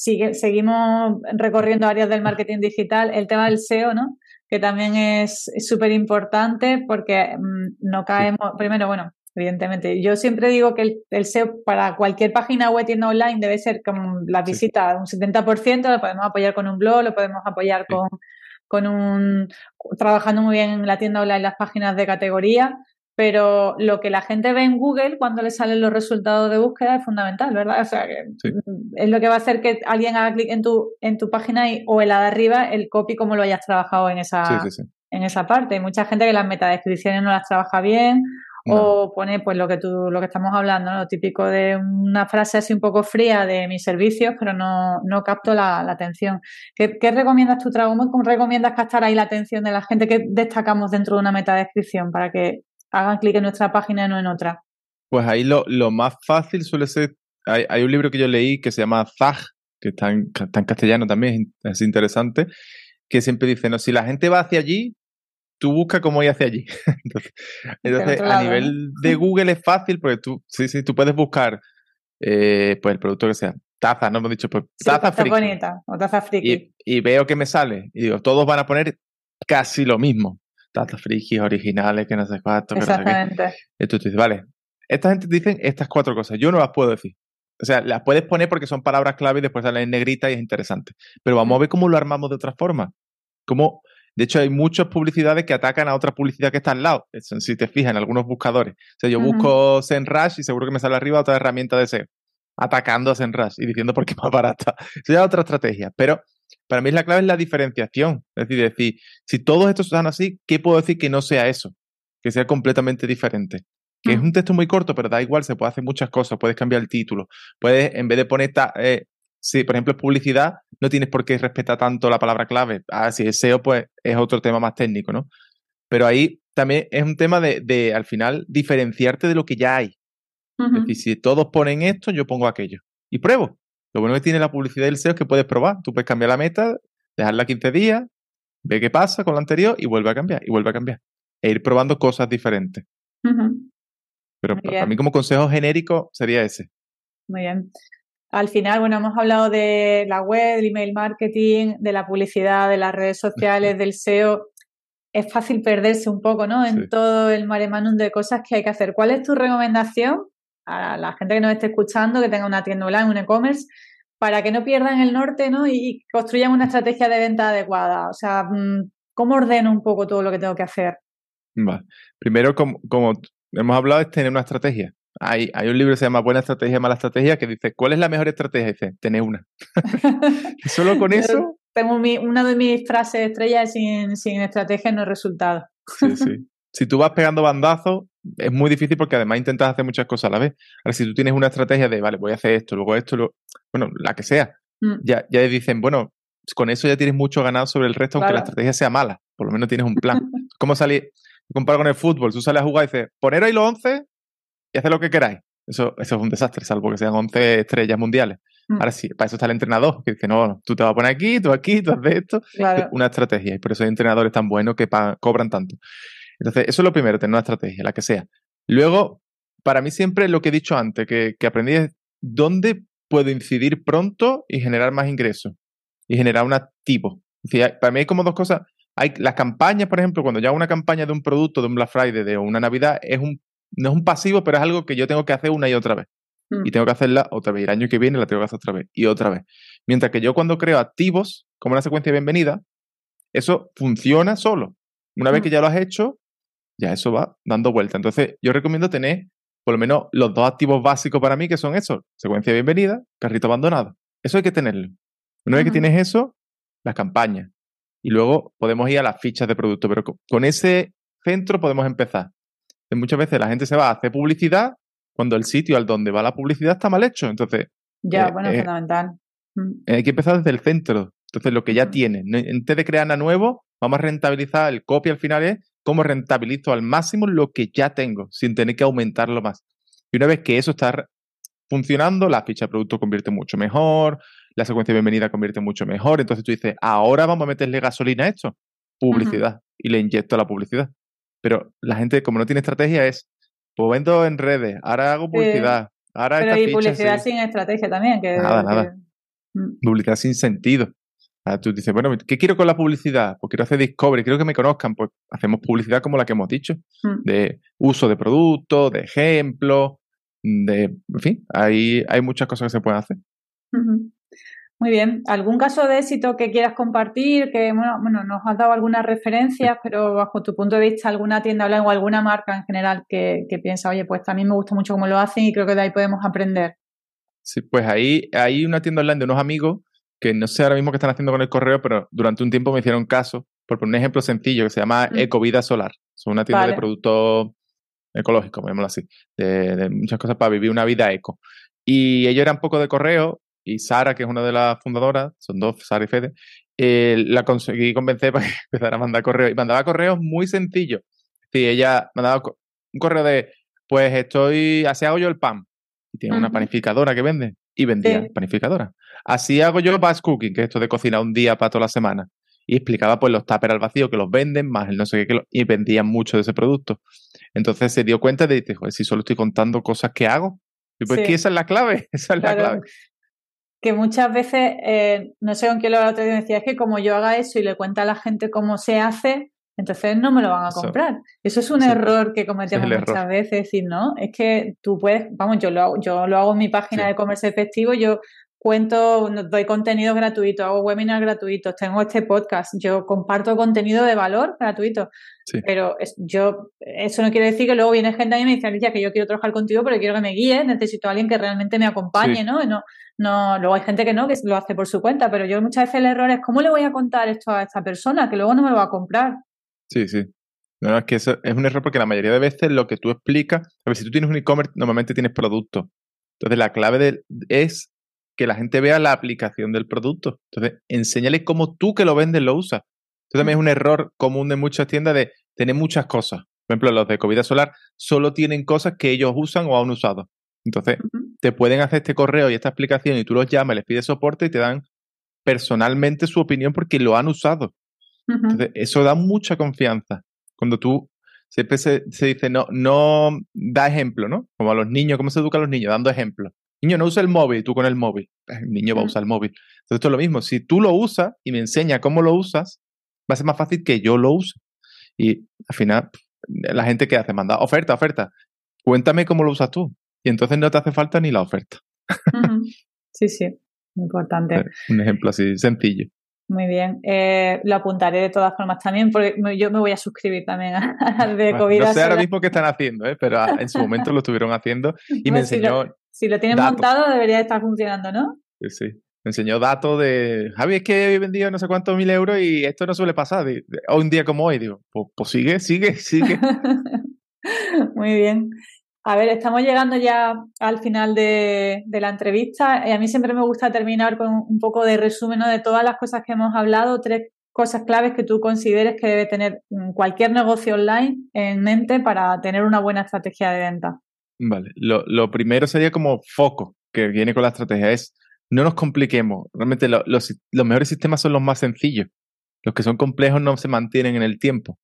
Seguimos recorriendo áreas del marketing digital, el tema del SEO, ¿no? Que también es súper importante porque mm, no caemos, primero, bueno, evidentemente, yo siempre digo que el, SEO para cualquier página web tienda online debe ser como la visita un 70%, lo podemos apoyar con un blog, lo podemos apoyar con, con un, trabajando muy bien en la tienda online las páginas de categoría, pero lo que la gente ve en Google cuando le salen los resultados de búsqueda es fundamental, ¿verdad? O sea, que es lo que va a hacer que alguien haga clic en tu, en tu página y, o en la de arriba el copy como lo hayas trabajado en esa, en esa parte. Hay mucha gente que las metadescripciones no las trabaja bien o pone pues lo que tú, lo que estamos hablando, lo típico de una frase así un poco fría de mis servicios, pero no, no capto la, atención. ¿Qué, ¿Qué, recomiendas tú, Trago? ¿Cómo recomiendas captar ahí la atención de la gente? ¿Qué destacamos dentro de una metadescripción para que hagan clic en nuestra página y no en otra. Pues ahí lo, más fácil suele ser, hay, un libro que yo leí que se llama Zag, que está en, castellano también, es interesante, que siempre dice, no, si la gente va hacia allí, tú busca cómo ir hacia allí. entonces, a nivel de Google es fácil porque tú, sí, sí, tú puedes buscar eh, pues el producto que sea. Taza, no hemos dicho, pues taza friki. bonita, o taza friki. Y, y, veo que me sale. Y digo, todos van a poner casi lo mismo datos frikis originales, que no sé cuánto. Exactamente. Y tú dices, vale, esta gente dicen estas cuatro cosas, yo no las puedo decir. O sea, las puedes poner porque son palabras clave y después salen en negrita y es interesante. Pero vamos a mm. ver cómo lo armamos de otra forma. Como, de hecho, hay muchas publicidades que atacan a otra publicidad que está al lado. si te fijas en algunos buscadores. O sea, yo busco ZenRush y seguro que me sale arriba otra herramienta de SEO. Atacando a ZenRush y diciendo por qué es más barata. Eso ya es otra estrategia. Pero para mí la clave es la diferenciación. Es decir, decir, si todos estos están así, ¿qué puedo decir que no sea eso? Que sea completamente diferente. Que es mm. un texto muy corto, pero da igual, se puede hacer muchas cosas. Puedes cambiar el título. Puedes, en vez de poner, eh, si por ejemplo es publicidad, no tienes por qué respetar tanto la palabra clave. Ah, si es SEO, pues es otro tema más técnico, ¿no? Pero ahí también es un tema de, de al final, diferenciarte de lo que ya hay. Es decir, si todos ponen esto, yo pongo aquello. Y pruebo. Lo bueno que tiene la publicidad del SEO es que puedes probar. Tú puedes cambiar la meta, dejarla 15 días, ve qué pasa con la anterior y vuelve a cambiar, y vuelve a cambiar. E ir probando cosas diferentes. Pero para mí como consejo genérico sería ese. Muy bien. Al final, bueno, hemos hablado de la web, del email marketing, de la publicidad, de las redes sociales, del SEO. Es fácil perderse un poco, ¿no? En todo el mare de cosas que hay que hacer. ¿Cuál es tu recomendación a la gente que nos esté escuchando, que tenga una tienda online, un e-commerce, para que no pierdan el norte, ¿no? Y, construyan una estrategia de venta adecuada. O sea, mm, ¿cómo ordeno un poco todo lo que tengo que hacer? Vale. Primero, como, como hemos hablado, es tener una estrategia. Hay, hay un libro que se llama Buena Estrategia, Mala Estrategia, que dice, ¿cuál es la mejor estrategia? Dice, tener una. Solo con eso... Tengo una de mis frases estrellas, sin, sin estrategia no hay resultado. sí, sí. Si tú vas pegando bandazos, es muy difícil porque además intentas hacer muchas cosas a la vez. Ahora, si tú tienes una estrategia de, vale, voy a hacer esto, luego esto, bueno, la que sea, mm. ya, ya dicen, bueno, con eso ya tienes mucho ganado sobre el resto, aunque la estrategia sea mala. Por lo menos tienes un plan. ¿Cómo salir? Comparo con el fútbol. Tú sales a jugar y dices, poner ahí los 11 y hacer lo que queráis. Eso, eso es un desastre, salvo que sean 11 estrellas mundiales. Mm. Ahora sí, para eso está el entrenador, que dice, no, tú te vas a poner aquí, tú aquí, tú haces esto. Una estrategia. Y por eso hay entrenadores tan buenos que cobran tanto. Entonces, eso es lo primero, tener una estrategia, la que sea. Luego, para mí siempre lo que he dicho antes, que, aprendí es dónde puedo incidir pronto y generar más ingresos y generar un activo. para mí hay como dos cosas. Hay las campañas, por ejemplo, cuando yo hago una campaña de un producto, de un Black Friday, de una Navidad, es un, no es un pasivo, pero es algo que yo tengo que hacer una y otra vez. Mm. Y tengo que hacerla otra vez. Y el año que viene la tengo que hacer otra vez y otra vez. Mientras que yo cuando creo activos, como una secuencia de bienvenida, eso funciona solo. Una vez mm. que ya lo has hecho, ya eso va dando vuelta. Entonces, yo recomiendo tener por lo menos los dos activos básicos para mí, que son esos, secuencia de bienvenida, carrito abandonado. Eso hay que tenerlo. Una vez que tienes eso, las campañas. Y luego podemos ir a las fichas de producto, pero con ese centro podemos empezar. muchas veces la gente se va a hacer publicidad cuando el sitio al donde va la publicidad está mal hecho. Entonces. Ya, eh, bueno, es eh, fundamental. Mm. Hay que empezar desde el centro. Entonces, lo que ya tiene. En vez de crear nada nuevo, vamos a rentabilizar. El copy al final es cómo rentabilizo al máximo lo que ya tengo, sin tener que aumentarlo más. Y una vez que eso está funcionando, la ficha de producto convierte mucho mejor, la secuencia de bienvenida convierte mucho mejor. Entonces tú dices, ahora vamos a meterle gasolina a esto, publicidad, y le inyecto la publicidad. Pero la gente, como no tiene estrategia, es, pues vendo en redes, ahora hago publicidad. Ahora Pero hay publicidad sin estrategia también. Que, nada, nada. Mm. Publicidad sin sentido. Ah, tú dices, bueno, ¿qué quiero con la publicidad? Pues quiero hacer discovery, quiero que me conozcan. Pues hacemos publicidad como la que hemos dicho, hmm. de uso de productos, de ejemplos, de, en fin, hay, hay muchas cosas que se pueden hacer. Muy bien. ¿Algún caso de éxito que quieras compartir? Que, bueno, bueno, nos has dado algunas referencias, pero bajo tu punto de vista, alguna tienda online o alguna marca en general que, que piensa, oye, pues también me gusta mucho cómo lo hacen y creo que de ahí podemos aprender. Sí, pues ahí hay una tienda online de unos amigos que no sé ahora mismo qué están haciendo con el correo, pero durante un tiempo me hicieron caso, por un ejemplo sencillo, que se llama mm. Ecovida Solar. Son una tienda de productos ecológicos, llamémoslo así, de, muchas cosas para vivir una vida eco. Y ellos eran poco de correo, y Sara, que es una de las fundadoras, son dos, Sara y Fede, eh, la conseguí convencer para que empezara a mandar correos. Y mandaba correos muy sencillos. Sí, ella mandaba un correo de, pues estoy, así hago yo el pan. Y tiene una panificadora que vende. Y vendía panificadora. Así hago yo batch cooking, que es esto de cocinar un día para toda la semana. Y explicaba pues los tuppers al vacío que los venden, más el no sé qué, que y vendían mucho de ese producto. Entonces se dio cuenta de, dice, joder, si solo estoy contando cosas que hago. Y pues que esa es la clave, esa es la clave. Que muchas veces, eh, no sé con quién lo otro día decía, es que como yo haga eso y le cuenta a la gente cómo se hace, entonces no me lo van a comprar. Eso, es un error que cometemos muchas veces, decir, no, es que tú puedes, vamos, yo lo hago, yo lo hago en mi página de comercio efectivo, yo cuento, doy contenido gratuito, hago webinars gratuitos, tengo este podcast, yo comparto contenido de valor gratuito. Pero yo, eso no quiere decir que luego viene gente a mí y me dice, Alicia, que yo quiero trabajar contigo, pero quiero que me guíes, necesito a alguien que realmente me acompañe, ¿no? ¿no? No, luego hay gente que no, que lo hace por su cuenta, pero yo muchas veces el error es, ¿cómo le voy a contar esto a esta persona? Que luego no me lo va a comprar. Sí, sí. No, es que eso es un error porque la mayoría de veces lo que tú explicas, a ver, si tú tienes un e-commerce, normalmente tienes producto. Entonces la clave es que la gente vea la aplicación del producto. Entonces, enséñale cómo tú que lo vendes lo usas. Esto también es un error común de muchas tiendas de tener muchas cosas. Por ejemplo, los de COVID Solar solo tienen cosas que ellos usan o han usado. Entonces, te pueden hacer este correo y esta explicación y tú los llamas, les pides soporte y te dan personalmente su opinión porque lo han usado. Entonces, eso da mucha confianza. Cuando tú siempre se, se, dice, no, no da ejemplo, ¿no? Como a los niños, ¿cómo se educa a los niños? Dando ejemplo. Niño, no usa el móvil, tú con el móvil. El niño va a usar el móvil. Entonces, esto es lo mismo. Si tú lo usas y me enseñas cómo lo usas, va a ser más fácil que yo lo use. Y al final, la gente que hace, manda oferta, oferta. Cuéntame cómo lo usas tú. Y entonces no te hace falta ni la oferta. Sí, sí, importante. Un ejemplo así sencillo. Muy bien. Eh, lo apuntaré de todas formas también, porque yo me voy a suscribir también al de COVID. no sé ahora mismo qué están haciendo, ¿eh? pero en su momento lo estuvieron haciendo y me enseñó. Si lo, tienes montado, debería estar funcionando, ¿no? Sí, sí. Me enseñó datos de. Javi, es que he vendido no sé cuántos mil euros y esto no suele pasar. Hoy un día como hoy, digo, pues, pues sigue, sigue, sigue. Muy bien. A ver, estamos llegando ya al final de, la entrevista. y A mí siempre me gusta terminar con un poco de resumen de todas las cosas que hemos hablado, tres cosas claves que tú consideres que debe tener cualquier negocio online en mente para tener una buena estrategia de venta. Vale, lo, primero sería como foco, que viene con la estrategia, es no nos compliquemos. Realmente los, los mejores sistemas son los más sencillos. Los que son complejos no se mantienen en el tiempo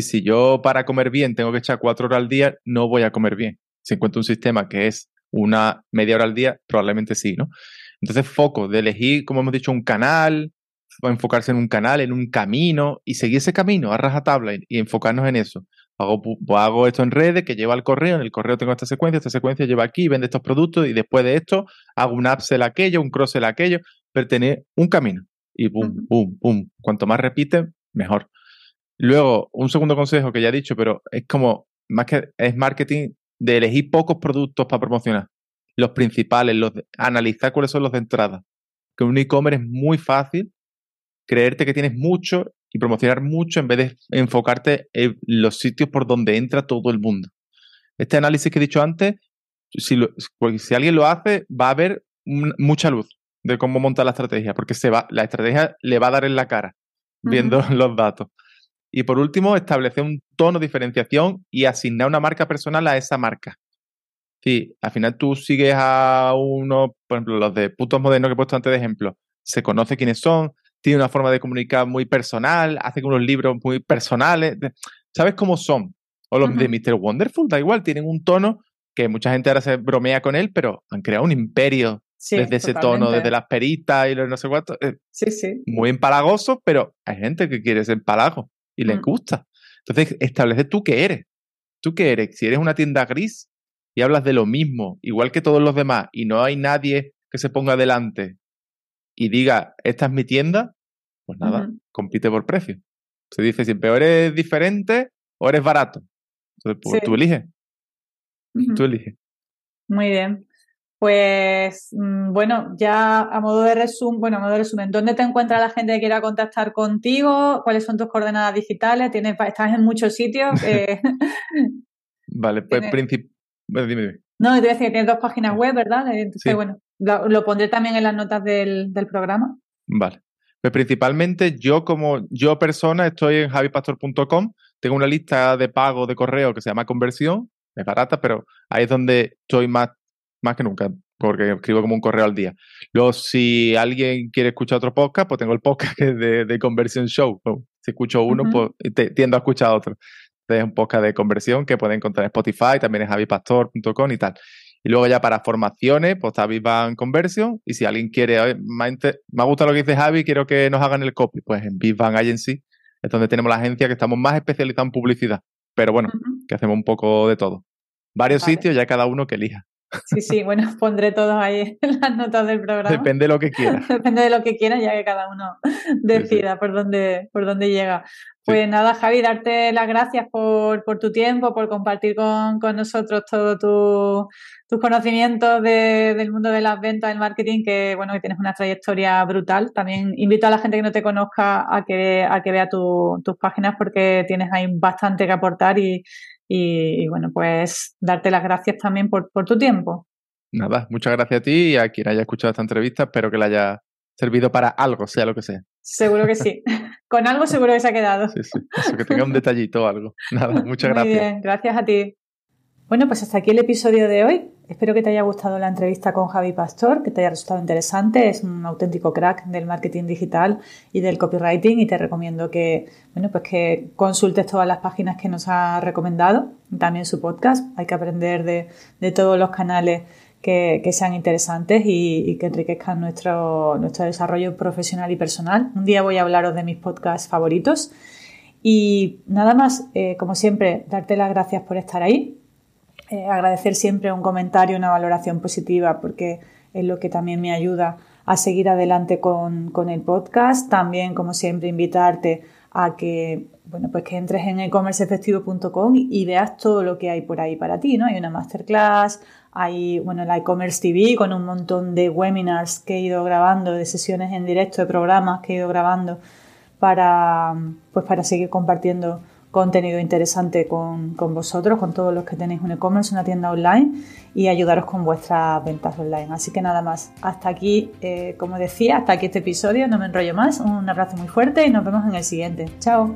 si yo para comer bien tengo que echar cuatro horas al día, no voy a comer bien. Si encuentro un sistema que es una media hora al día, probablemente sí, ¿no? Entonces, foco de elegir, como hemos dicho, un canal, enfocarse en un canal, en un camino y seguir ese camino a rajatabla y, y enfocarnos en eso. Hago, pues hago esto en redes que lleva al correo, en el correo tengo esta secuencia, esta secuencia lleva aquí, vende estos productos y después de esto hago un upsell aquello, un cross-sell aquello, pero tener un camino y pum, pum, pum. Cuanto más repiten, mejor. Luego, un segundo consejo que ya he dicho, pero es como, más que es marketing de elegir pocos productos para promocionar. Los principales, los analizar cuáles son los de entrada. Que un e-commerce es muy fácil creerte que tienes mucho y promocionar mucho en vez de enfocarte en los sitios por donde entra todo el mundo. Este análisis que he dicho antes, si, pues, si alguien lo hace, va a haber mucha luz de cómo montar la estrategia, porque se va, la estrategia le va a dar en la cara viendo los datos. Y por último, establecer un tono de diferenciación y asignar una marca personal a esa marca. Sí, al final tú sigues a uno, por ejemplo, los de putos modernos que he puesto antes de ejemplo, se conoce quiénes son, tiene una forma de comunicar muy personal, hacen unos libros muy personales, sabes cómo son. O los de Mr. Wonderful, da igual, tienen un tono que mucha gente ahora se bromea con él, pero han creado un imperio desde ese tono, desde las peritas y los no sé cuántos. Eh, sí, sí. Muy empalagoso, pero hay gente que quiere ese empalago y les mm. gusta. Entonces, establece tú qué eres. ¿Tú qué eres? Si eres una tienda gris y hablas de lo mismo, igual que todos los demás, y no hay nadie que se ponga delante y diga, esta es mi tienda, pues nada, compite por precio. Se dice siempre, o eres diferente o eres barato. Entonces, pues tú eliges. Tú eliges. Muy bien. Pues mm, bueno, ya a modo de resumen, bueno, a modo de resumen, ¿dónde te encuentra la gente que quiera contactar contigo? ¿Cuáles son tus coordenadas digitales? ¿Tienes, estás en muchos sitios. Eh, vale, pues principio. Bueno, dime, dime. No, te voy a decir que tienes dos páginas web, ¿verdad? Entonces, bueno, lo, pondré también en las notas del, del programa. Vale. Pues principalmente yo como yo persona estoy en javipastor.com, tengo una lista de pago de correo que se llama conversión, es barata, pero ahí es donde estoy más más que nunca, porque escribo como un correo al día. Luego, si alguien quiere escuchar otro podcast, pues tengo el podcast que es de, de Conversion Show. Si escucho uno, pues tiendo a escuchar otro. Es un podcast de conversión que pueden encontrar en Spotify, también es javipastor.com y tal. Y luego ya para formaciones, pues está Vivan Conversion. Y si alguien quiere, me ha gustado lo que dice Javi, quiero que nos hagan el copy, pues en Vivan Agency es donde tenemos la agencia que estamos más especializados en publicidad. Pero bueno, que hacemos un poco de todo. Varios sitios, ya cada uno que elija. Sí, sí, bueno, pondré todos ahí en las notas del programa. Depende de lo que quieras. Depende de lo que quieras, ya que cada uno decida por dónde, por dónde llega. Pues nada, Javi, darte las gracias por, por tu tiempo, por compartir con, con nosotros todo tu, tus conocimientos de, del mundo de las ventas, del marketing, que bueno, que tienes una trayectoria brutal. También invito a la gente que no te conozca a que, a que vea tus páginas porque tienes ahí bastante que aportar y, y, bueno, pues darte las gracias también por, por tu tiempo. Nada, muchas gracias a ti y a quien haya escuchado esta entrevista. Espero que le haya servido para algo, sea lo que sea. Seguro que sí. Con algo seguro que se ha quedado. Sí, sí. Eso, que tenga un detallito o algo. Nada, muchas gracias. Muy bien, gracias a ti. Bueno, pues hasta aquí el episodio de hoy. Espero que te haya gustado la entrevista con Javi Pastor, que te haya resultado interesante. Es un auténtico crack del marketing digital y del copywriting y te recomiendo que, bueno, pues que consultes todas las páginas que nos ha recomendado, también su podcast. Hay que aprender de, todos los canales que, sean interesantes y, que enriquezcan nuestro, nuestro desarrollo profesional y personal. Un día voy a hablaros de mis podcasts favoritos. Y nada más, eh, como siempre, darte las gracias por estar ahí. Eh, agradecer siempre un comentario, una valoración positiva, porque es lo que también me ayuda a seguir adelante con, con el podcast. También, como siempre, invitarte a que, bueno, pues que entres en ecommerceefectivo.com y veas todo lo que hay por ahí para ti, ¿no? Hay una masterclass, hay, bueno, la e-commerce TV con un montón de webinars que he ido grabando, de sesiones en directo, de programas que he ido grabando para, pues para seguir compartiendo contenido interesante con, vosotros, con todos los que tenéis un e-commerce, una tienda online y ayudaros con vuestras ventas online. Así que nada más, hasta aquí, eh, como decía, hasta aquí este episodio, no me enrollo más, un abrazo muy fuerte y nos vemos en el siguiente. Chao.